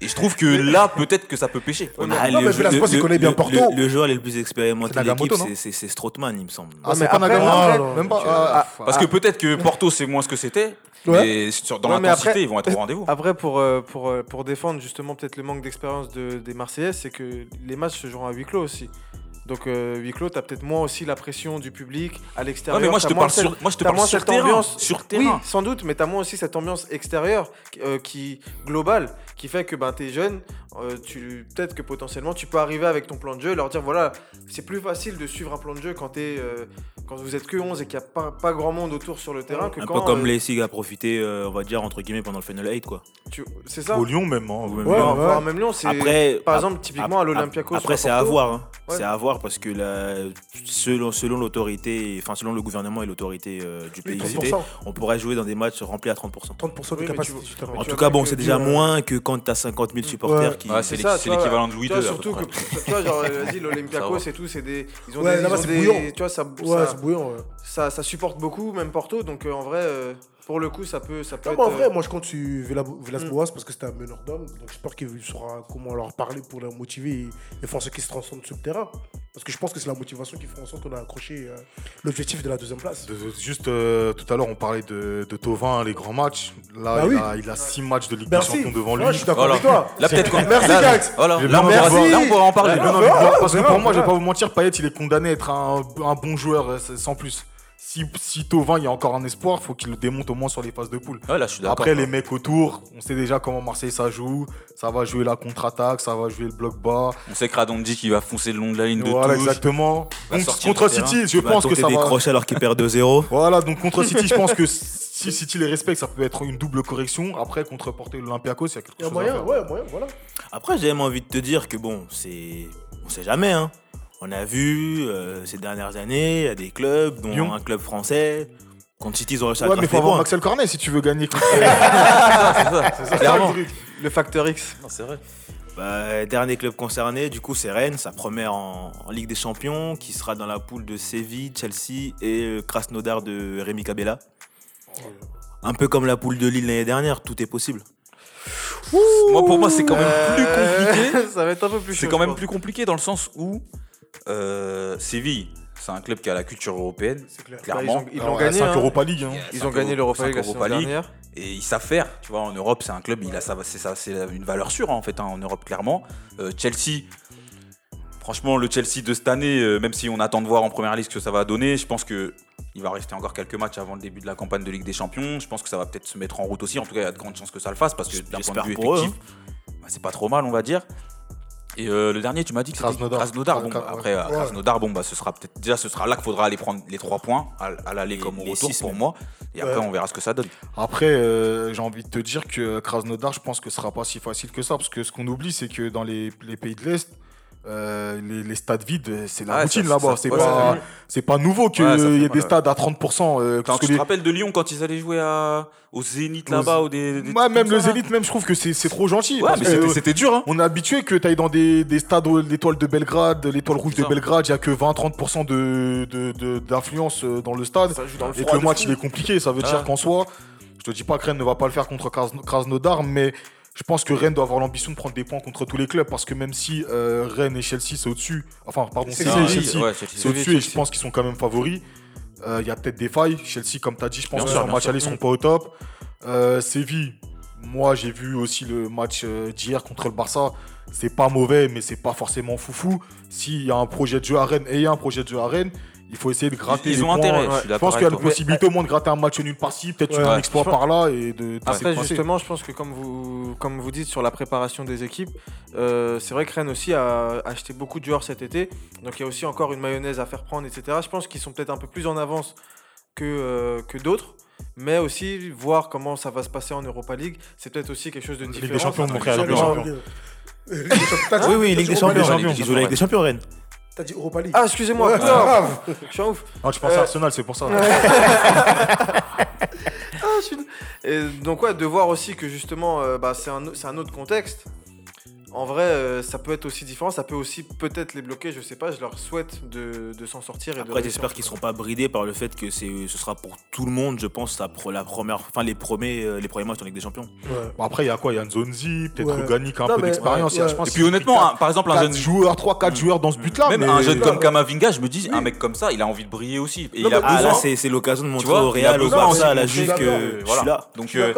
et je trouve que là, peut-être que ça peut pêcher. Ah, non, mais Velasquez, il connaît bien le- Porto. le- le joueur le plus expérimenté C'est de l'équipe, Nagamoto, c'est- Strootman, il me semble. Ah, c'est mais pas Même. Ah, ah, Parce que peut-être que Porto, c'est moins ce que c'était, mais dans l'intensité, après- ils vont être au rendez-vous. Après, pour, euh, pour, euh, pour défendre justement peut-être le manque d'expérience de- des Marseillais, c'est que les matchs se jouent à huis clos aussi. Donc, euh, huis clos, t'as peut-être moins aussi la pression du public à l'extérieur. Ouais, mais moi, je te parle sur, moi, je te t'as parle moins sur cette terrain. ambiance. Sur Oui, terrain. sans doute, mais t'as moins aussi cette ambiance extérieure euh, qui globale, qui fait que ben, t'es jeune, euh, tu peut-être que potentiellement tu peux arriver avec ton plan de jeu, leur dire voilà, c'est plus facile de suivre un plan de jeu quand t'es euh, quand vous êtes que 11 et qu'il n'y a pas, pas grand monde autour sur le terrain que Un quand peu comme euh, Leipzig a profité, euh, on va dire, entre guillemets, pendant le Final 8, quoi. tu- c'est ça. Au Lyon, même. hein. Ouais, Ouais, ouais. voire même Lyon, c'est Après, par ap- exemple typiquement à l'Olympiakos. Après, à c'est à voir. hein. Ouais. C'est à voir parce que la- selon, selon l'autorité, enfin selon le gouvernement et l'autorité euh, du pays Oui, cité, 30%. on pourrait jouer dans des matchs remplis à 30%. 30% de Oui, capacité. tu- En tout cas, bon, c'est déjà moins que quand tu as 50 000 supporters qui. C'est l'équivalent de Louis Tu II. à surtout que, tu vois, genre, vas-y, l'Olympiakos et tout, c'est des. Ils ont Ouais, des. Tu vois, ça, Ça supporte beaucoup, même Porto. Donc euh, en vrai, euh, pour le coup, ça peut, ça peut Non, être. mais en vrai, euh, moi je compte sur Vela- Velas Mm. Boas parce que c'était un meneur d'homme. Donc j'espère qu'il saura comment leur parler pour les motiver et, et faire ce qui se transforme sur le terrain. Parce que je pense que c'est la motivation qui fera en sorte qu'on a accroché euh, l'objectif de la deuxième place. De- juste euh, tout à l'heure, on parlait de, de Tovin, les grands matchs. Là, Bah il, oui. a, il a six matchs de Ligue Merci. des Champions devant lui. Ouais, je suis d'accord Voilà. avec toi. Là, peut-être qu'on. Merci, Gax. Voilà, là, on pourra, envie de là, on pourra en parler. Parce que pour moi, je vais pas vous mentir, Payet, il est condamné à être un, un bon joueur euh, c'est- sans plus. Si, si Tovin, il y a encore un espoir, faut qu'il le démonte au moins sur les phases de poule. Ouais, là, je suis d'accord. Après, les mecs autour, on sait déjà comment Marseille ça joue. Ça va jouer la contre-attaque, ça va jouer le bloc bas. On sait que Radon dit qu'il va foncer le long de la ligne de Voilà, touche. exactement. Donc, contre terrain. City, je pense que ça des va. crochets alors qu'il perd 2-0. Voilà, donc contre City, je pense que si City les respecte, ça peut être une double correction. Après, contre Porto et l'Olympiakos, il y a quelque Il y a chose à moyen, faire. ouais, moyen, voilà. Après, j'ai même envie de te dire que bon, c'est. On sait jamais, hein. On a vu euh, ces dernières années, il y a des clubs, dont Lyon. un club français. Contre City, ils ont réussi à Ouais, mais faut avoir. Maxel Cornet si tu veux gagner contre. Clairement. Le facteur X. C'est vrai. Bah, dernier club concerné, du coup, c'est Rennes, sa première en, en Ligue des Champions, qui sera dans la poule de Séville, Chelsea et euh, Krasnodar de Rémi Cabella. Un peu comme la poule de Lille l'année dernière, tout est possible. Moi, pour moi, c'est quand même plus Euh, compliqué. ça va être un peu plus C'est chaud, quand je même pense. plus compliqué dans le sens où euh, Séville, c'est un club qui a la culture européenne, C'est clair. Bah, clairement. ils ont, ils Alors, a gagné. cinq hein. Europa League. hein. Ils ont gagné Euro- l'Europa League la Europa saison League. dernière. Et ils savent faire, tu vois, en Europe, c'est un club, il a ça, c'est ça, c'est une valeur sûre en fait, hein, en Europe, clairement. Euh, Chelsea, franchement, le Chelsea de cette année, euh, même si on attend de voir en première liste ce que ça va donner, je pense que il va rester encore quelques matchs avant le début de la campagne de Ligue des Champions. Je pense que ça va peut-être se mettre en route aussi. En tout cas, il y a de grandes chances que ça le fasse parce que d'un point de vue effectif, bah, c'est pas trop mal, on va dire. Et euh, le dernier, tu m'as dit que c'était Krasnodar. Krasnodar. Bon, Ouais, bah, après, ouais. Krasnodar, bon, bah, ce sera peut-être déjà, ce sera là qu'il faudra aller prendre les trois points à, à l'aller comme au retour six pour même. moi. Et après, Ouais. on verra ce que ça donne. Après, euh, j'ai envie de te dire que Krasnodar, je pense que ce sera pas si facile que ça. Parce que ce qu'on oublie, c'est que dans les, les pays de l'Est, euh, les, les stades vides, euh, c'est la Ouais, routine là-bas. C'est ouais, pas, c'est pas nouveau qu'il Ouais, y ait des stades à 30%. euh, que tu te les- rappelles de Lyon quand ils allaient jouer à... au Zénith là-bas ou des, des Ouais, même le ça. Zénith, même, je trouve que c'est c'est trop gentil. Ouais, mais c'était- euh, dur, hein. On est habitué que tu ailles dans des, des stades où l'étoile de Belgrade, l'étoile rouge de. Belgrade, il n'y a que 20-30% de- d'influence euh, dans le stade. Ça joue dans le Et que le match il est compliqué. Ça veut Ah. dire qu'en soi, je te dis pas que Rennes ne va pas le faire contre Kras- Krasnodar, mais je pense que Rennes doit avoir l'ambition de prendre des points contre tous les clubs parce que même si euh, Rennes et Chelsea c'est au-dessus, enfin pardon, C'est Chelsea, ouais, c'est au-dessus et je pense qu'ils sont quand même favoris. Euh, Il y a peut-être des failles. Chelsea, comme tu as dit, je pense Bien que sûr, sur le bien match sûr. aller, ils seront pas au top. Euh, Séville, moi j'ai vu aussi le match euh, d'hier contre le Barça. C'est pas mauvais, mais c'est pas forcément foufou. S'il y a un projet de jeu à Rennes et il y a un projet de jeu à Rennes, il faut essayer de gratter. Ils, les ont points. intérêt, Ouais. je pense qu'il y a toi. possibilité au moins de gratter un match nul par-ci, peut-être Ouais. un Ouais. exploit pense- par-là et de. Après, justement, je pense que comme vous, comme vous dites sur la préparation des équipes, euh, c'est vrai que Rennes aussi a acheté beaucoup de joueurs cet été. Donc il y a aussi encore une mayonnaise à faire prendre, etc. Je pense qu'ils sont peut-être un peu plus en avance que, euh, que d'autres. Mais aussi voir comment ça va se passer en Europa League, c'est peut-être aussi quelque chose de Ligue différent. des Champions, mon frère, Ligue des Champions. Ligue des Champions. Oui, oui, Ligue des. Champions. Ils jouent la Ligue des Champions, Rennes. T'as dit Europa League. Ah, excusez-moi, Ouais, grave. je suis un ouf. Non, tu penses à Euh, Arsenal, c'est pour ça. Ah, je suis- Et donc ouais, de voir aussi que justement, euh, bah, c'est un, c'est un autre contexte. En vrai, euh, ça peut être aussi différent, ça peut aussi peut-être les bloquer, je sais pas, je leur souhaite de, de s'en sortir et de Après, j'espère qu'ils seront pas bridés par le fait que c'est, ce sera pour tout le monde, je pense, la, la première, enfin les premiers, euh, les premiers matchs en Ligue des Champions. Ouais. Bon, après, il y a quoi? Il y a Nzonzi, peut-être Ouais. Rugani qui a un Non, peu d'expérience. ouais, Et puis honnêtement, un- par exemple, un 4 jeune joueurs, 3-4 joueurs dans ce but-là. Même mais- un jeune comme Ouais. Kamavinga, je me dis, un mec comme ça, il a envie de briller aussi. Et Non, il a Ah besoin. là, c'est, l'occasion de montrer au Real, au Barça, à la Juve que- voilà. suis là. Donc euh,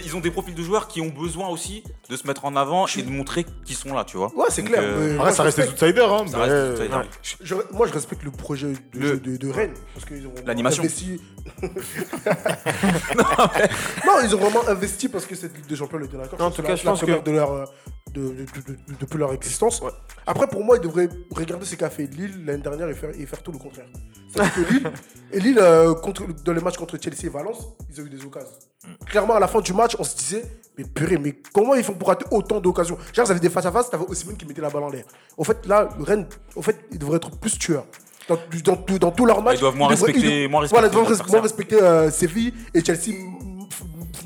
ils ont des profils de joueurs qui ont besoin aussi de se mettre en avant et de montrer qu'ils sont là, tu vois. Ouais, c'est clair. euh, mais Après, ça reste des outsiders. Hein, Ça mais- reste des outsiders. Ouais. je- moi, je respecte le projet de, Le- jeu de, de Rennes. Parce qu'ils ont vraiment L'animation. investi. non, ils ont vraiment investi parce que cette Ligue des Champions, le délinquant, En tout cas, je pense que- de leur, euh, de, de- de- de- depuis leur existence. Après, pour moi, ils devraient regarder ce qu'a fait Lille l'année dernière et faire, et faire tout le contraire. C'est-à-dire que Lille, et Lille euh, contre, dans les matchs contre Chelsea et Valence, ils ont eu des occasions. Clairement, à la fin du match, on se disait, mais purée, mais comment ils font pour rater autant d'occasions? Genre, ils avaient des face-à-face, t'avais Osimhen qui mettait la balle en l'air. En fait, là, Rennes, en fait, ils devraient être plus tueurs. Dans, dans, dans, dans tous leurs matchs. Ils doivent moins devraient- respecter- ils- moins Voilà, respecter ils doivent moins respecter euh, Séville et Chelsea.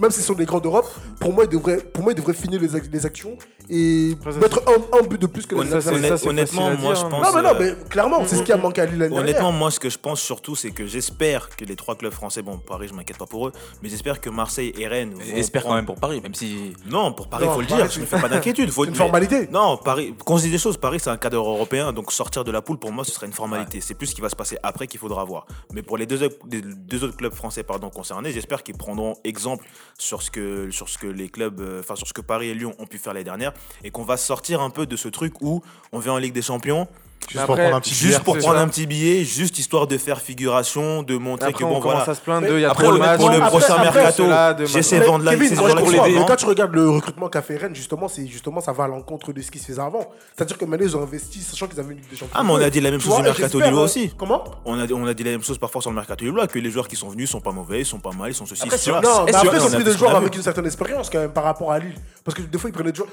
Même s'ils sont des grands d'Europe, pour moi, ils devraient, pour moi, ils devraient finir les, ac- les actions et ça, mettre un, un but de plus que les c'est honnêtement, moi dire, je hein, pense. Non, mais non, mais clairement, c'est ce qui a manqué à Lille l'année Honnêtement, dernière. moi, ce que je pense surtout, c'est que j'espère que les trois clubs français, bon, Paris, je m'inquiète pas pour eux, mais j'espère que Marseille et Rennes. J'espère quand même pour Paris, même si. Non, pour Paris, Non, il faut le dire, je me fais pas d'inquiétude. faut- C'est une mais- formalité. Non, Paris, quand on se dit des choses, Paris, c'est un cadre européen, donc sortir de la poule, pour moi, ce serait une formalité. C'est plus ce qui va se passer après qu'il faudra voir. Mais pour les deux, autres- les deux autres clubs français pardon, concernés, j'espère qu'ils prendront exemple sur ce que, les clubs, euh, enfin, sur ce que Paris et Lyon ont pu faire l'année dernière, et qu'on va sortir un peu de ce truc où on vient en Ligue des Champions, Juste pour prendre un petit juste billet. pour c'est prendre ça. un petit billet, juste histoire de faire figuration, de montrer Après, que on bon, commence voilà. à se plaindre de. Il y a Après, trop le- matchs. pour le Après, prochain après, mercato, Mais de vendre là, Kevin, c'est. Quand tu regardes le recrutement qu'a fait Rennes, justement, c'est justement ça va à l'encontre de ce qui se faisait avant. C'est-à-dire que maintenant, ils ont investi, sachant qu'ils avaient une Ligue des Champions. Ah, mais on a dit la même chose du mercato j'espère, Lillois euh, aussi. Comment? On a, on a dit la même chose parfois sur le mercato Lillois, que les joueurs qui sont venus sont pas mauvais, ils sont pas mal, ils sont ceci, cela. Non, mais Et après, on ils a ont pris vu des joueurs avec une certaine expérience quand même par rapport à Lille. Parce que des fois, ils prenaient des joueurs.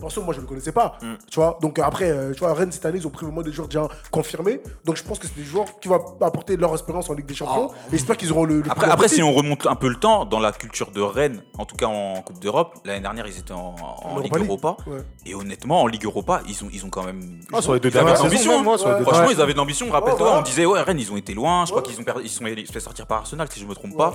Perso, moi, je ne le connaissais pas. Mm. Tu vois, donc après, euh, tu vois, Rennes, cette année, ils ont pris des joueurs déjà confirmés. Donc je pense que c'est des joueurs qui vont apporter leur expérience en Ligue des Champions. Et j'espère qu'ils auront le. le Après, après, si on remonte un peu le temps, dans la culture de Rennes, en tout cas en Coupe d'Europe, l'année dernière, ils étaient en, Ligue. Europa. Ouais. Et honnêtement, en Ligue Europa, ils ont, ils ont quand même. Ah, ils sur les deux dernières Ouais. deux Franchement, ils avaient de l'ambition. Rappelle-toi, on disait, ouais, Rennes, ils ont été loin. Je crois qu'ils ont perdu- ils se sont fait sortir par Arsenal, si je me trompe pas.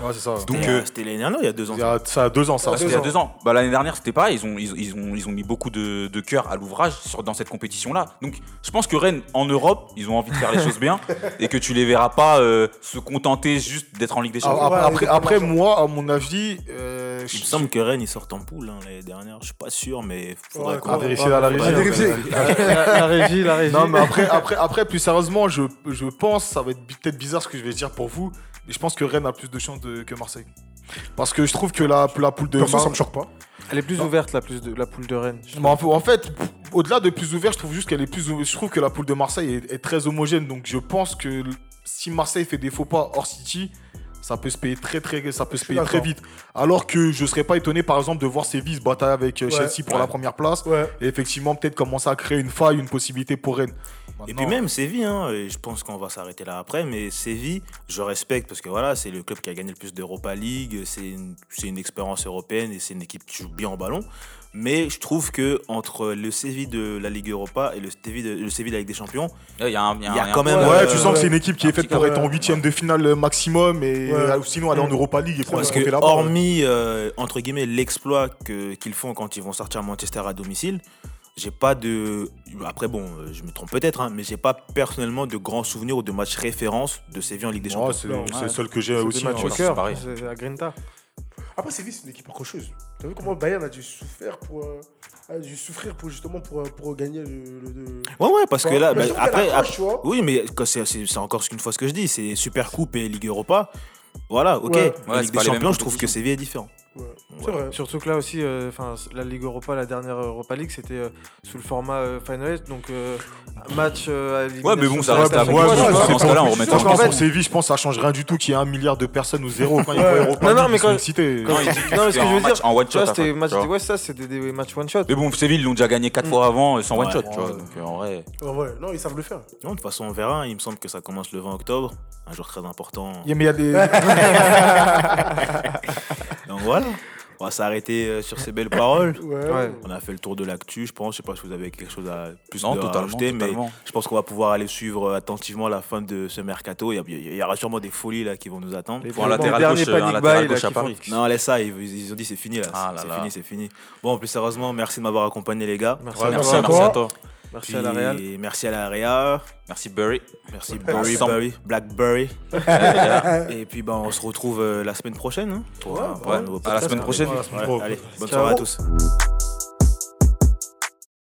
Donc, euh, euh, c'était l'année dernière, il y a deux ans. Il ça a deux ans, ça. Qu'il y a deux ans. Bah, L'année dernière, c'était pareil. Ils ont, ils, ils ont, ils ont mis beaucoup de, de cœur à l'ouvrage dans cette compétition-là. Donc, je pense que Rennes, en Europe, ils ont envie de faire les choses bien et que tu les verras pas euh, se contenter juste d'être en Ligue des Ah, Champions. Après, moi, à mon avis, euh, Il je- me semble que Rennes, ils sortent en poule hein, l'année dernière. Je suis pas sûr, mais faudrait Ouais, qu'on la régie. La, régie, la régie. Non, mais après, après, après plus sérieusement, je, je pense, ça va être peut-être bizarre ce que je vais dire pour vous, mais je pense que Rennes a plus de chance de- que Marseille. Parce que je trouve que la, la poule de Perso, Mar- ça me choque pas. Elle est plus ouverte, la, plus de, la poule de Rennes. Mais en, en fait, au-delà de plus ouvert, je trouve juste qu'elle est plus. Je trouve que la poule de Marseille est, est très homogène. Donc je pense que si Marseille fait des faux pas hors City, Ça peut se payer très très, ça peut se payer très vite. Alors que je serais pas étonné par exemple de voir Séville se batailler avec euh, Ouais. Chelsea pour Ouais. la première place Ouais. et effectivement peut-être commencer à créer une faille, une possibilité pour Rennes. Et puis même Séville, hein, je pense qu'on va s'arrêter là après, mais Séville, je respecte parce que voilà, c'est le club qui a gagné le plus d'Europa League, c'est une, c'est une expérience européenne et c'est une équipe qui joue bien au ballon. Mais je trouve que entre le Séville de la Ligue Europa et le Séville de, le Séville de la Ligue des Champions, Il y a, un- il y a y a un- quand même, Ouais, euh, tu sens que c'est une équipe qui un est faite pour être en ouais. huitième de finale euh, maximum et Ouais. euh, sinon aller en Europa League et parce se que hormis euh, entre guillemets l'exploit que- qu'ils font quand ils vont sortir Manchester à domicile, j'ai pas de. Après bon, euh, je me trompe peut-être, hein, mais j'ai pas personnellement de grands souvenirs ou de matchs référence de Séville en Ligue des Champions. c'est Non, c'est le seul que j'ai aussi. matchs hein. au cœur, à Grinta. Après, Séville, c'est une équipe accrocheuse. T'as vu comment Bayern a dû souffrir pour, euh, a dû souffrir pour justement pour, euh, pour gagner le. le- le- Ouais, ouais, parce que là, bah, après, accroche, oui, mais c'est encore une fois ce que je dis, c'est Super Coupe et Ligue Europa. Voilà, ok. Ouais. La Ouais, Ligue des Champions, je trouve que. Séville est différent. Ouais. Vrai. Surtout que là aussi, euh, enfin, la Ligue Europa, la dernière Europa League, c'était euh, sous le format euh, Final Eight, donc euh, match euh, à Ouais, mais bon, ça reste à dans ce cas-là, on remet en fait- Séville, je pense que ça change rien du tout qu'il y ait un milliard de personnes ou zéro quand il y a Ouais. Europa Non, non, mais quand- Non, ce que je en veux match- dire, en one shot. ouais, ça, c'était des matchs one shot. Mais bon, Séville, ils l'ont déjà gagné 4 fois avant, euh, sans one shot, tu vois. Ouais. Donc, euh, en vrai. Ouais. Non, ils savent le faire. Non, de toute façon, on verra. Il me semble que ça commence le 20 octobre, un jour très important. Mais il y a des. Donc voilà, on va s'arrêter euh, sur ces belles paroles. Ouais. Ouais. On a fait le tour de l'actu, je pense. Je sais pas si vous avez quelque chose à plus Non, de- à totalement, rajouter, mais je pense qu'on va pouvoir aller suivre euh, attentivement la fin de ce mercato. Il y, a- il y aura sûrement des folies là qui vont nous attendre. Pour un latéral gauche, un latéral à Paris. Non, laisse ça, ils, ils ont dit c'est fini là. Ah c'est là fini, c'est fini. Bon, plus sérieusement, merci de m'avoir accompagné les gars. Merci Ouais, à Merci, toi. merci à toi. Merci Puis, à la Real. Merci à la Réa. Merci Burry. Merci Burry. Burry, Blackberry. Et puis ben, on se retrouve euh, la semaine prochaine. hein, Ouais. À la semaine prochaine. À la semaine Ouais, pro. allez, bonne soirée à tous.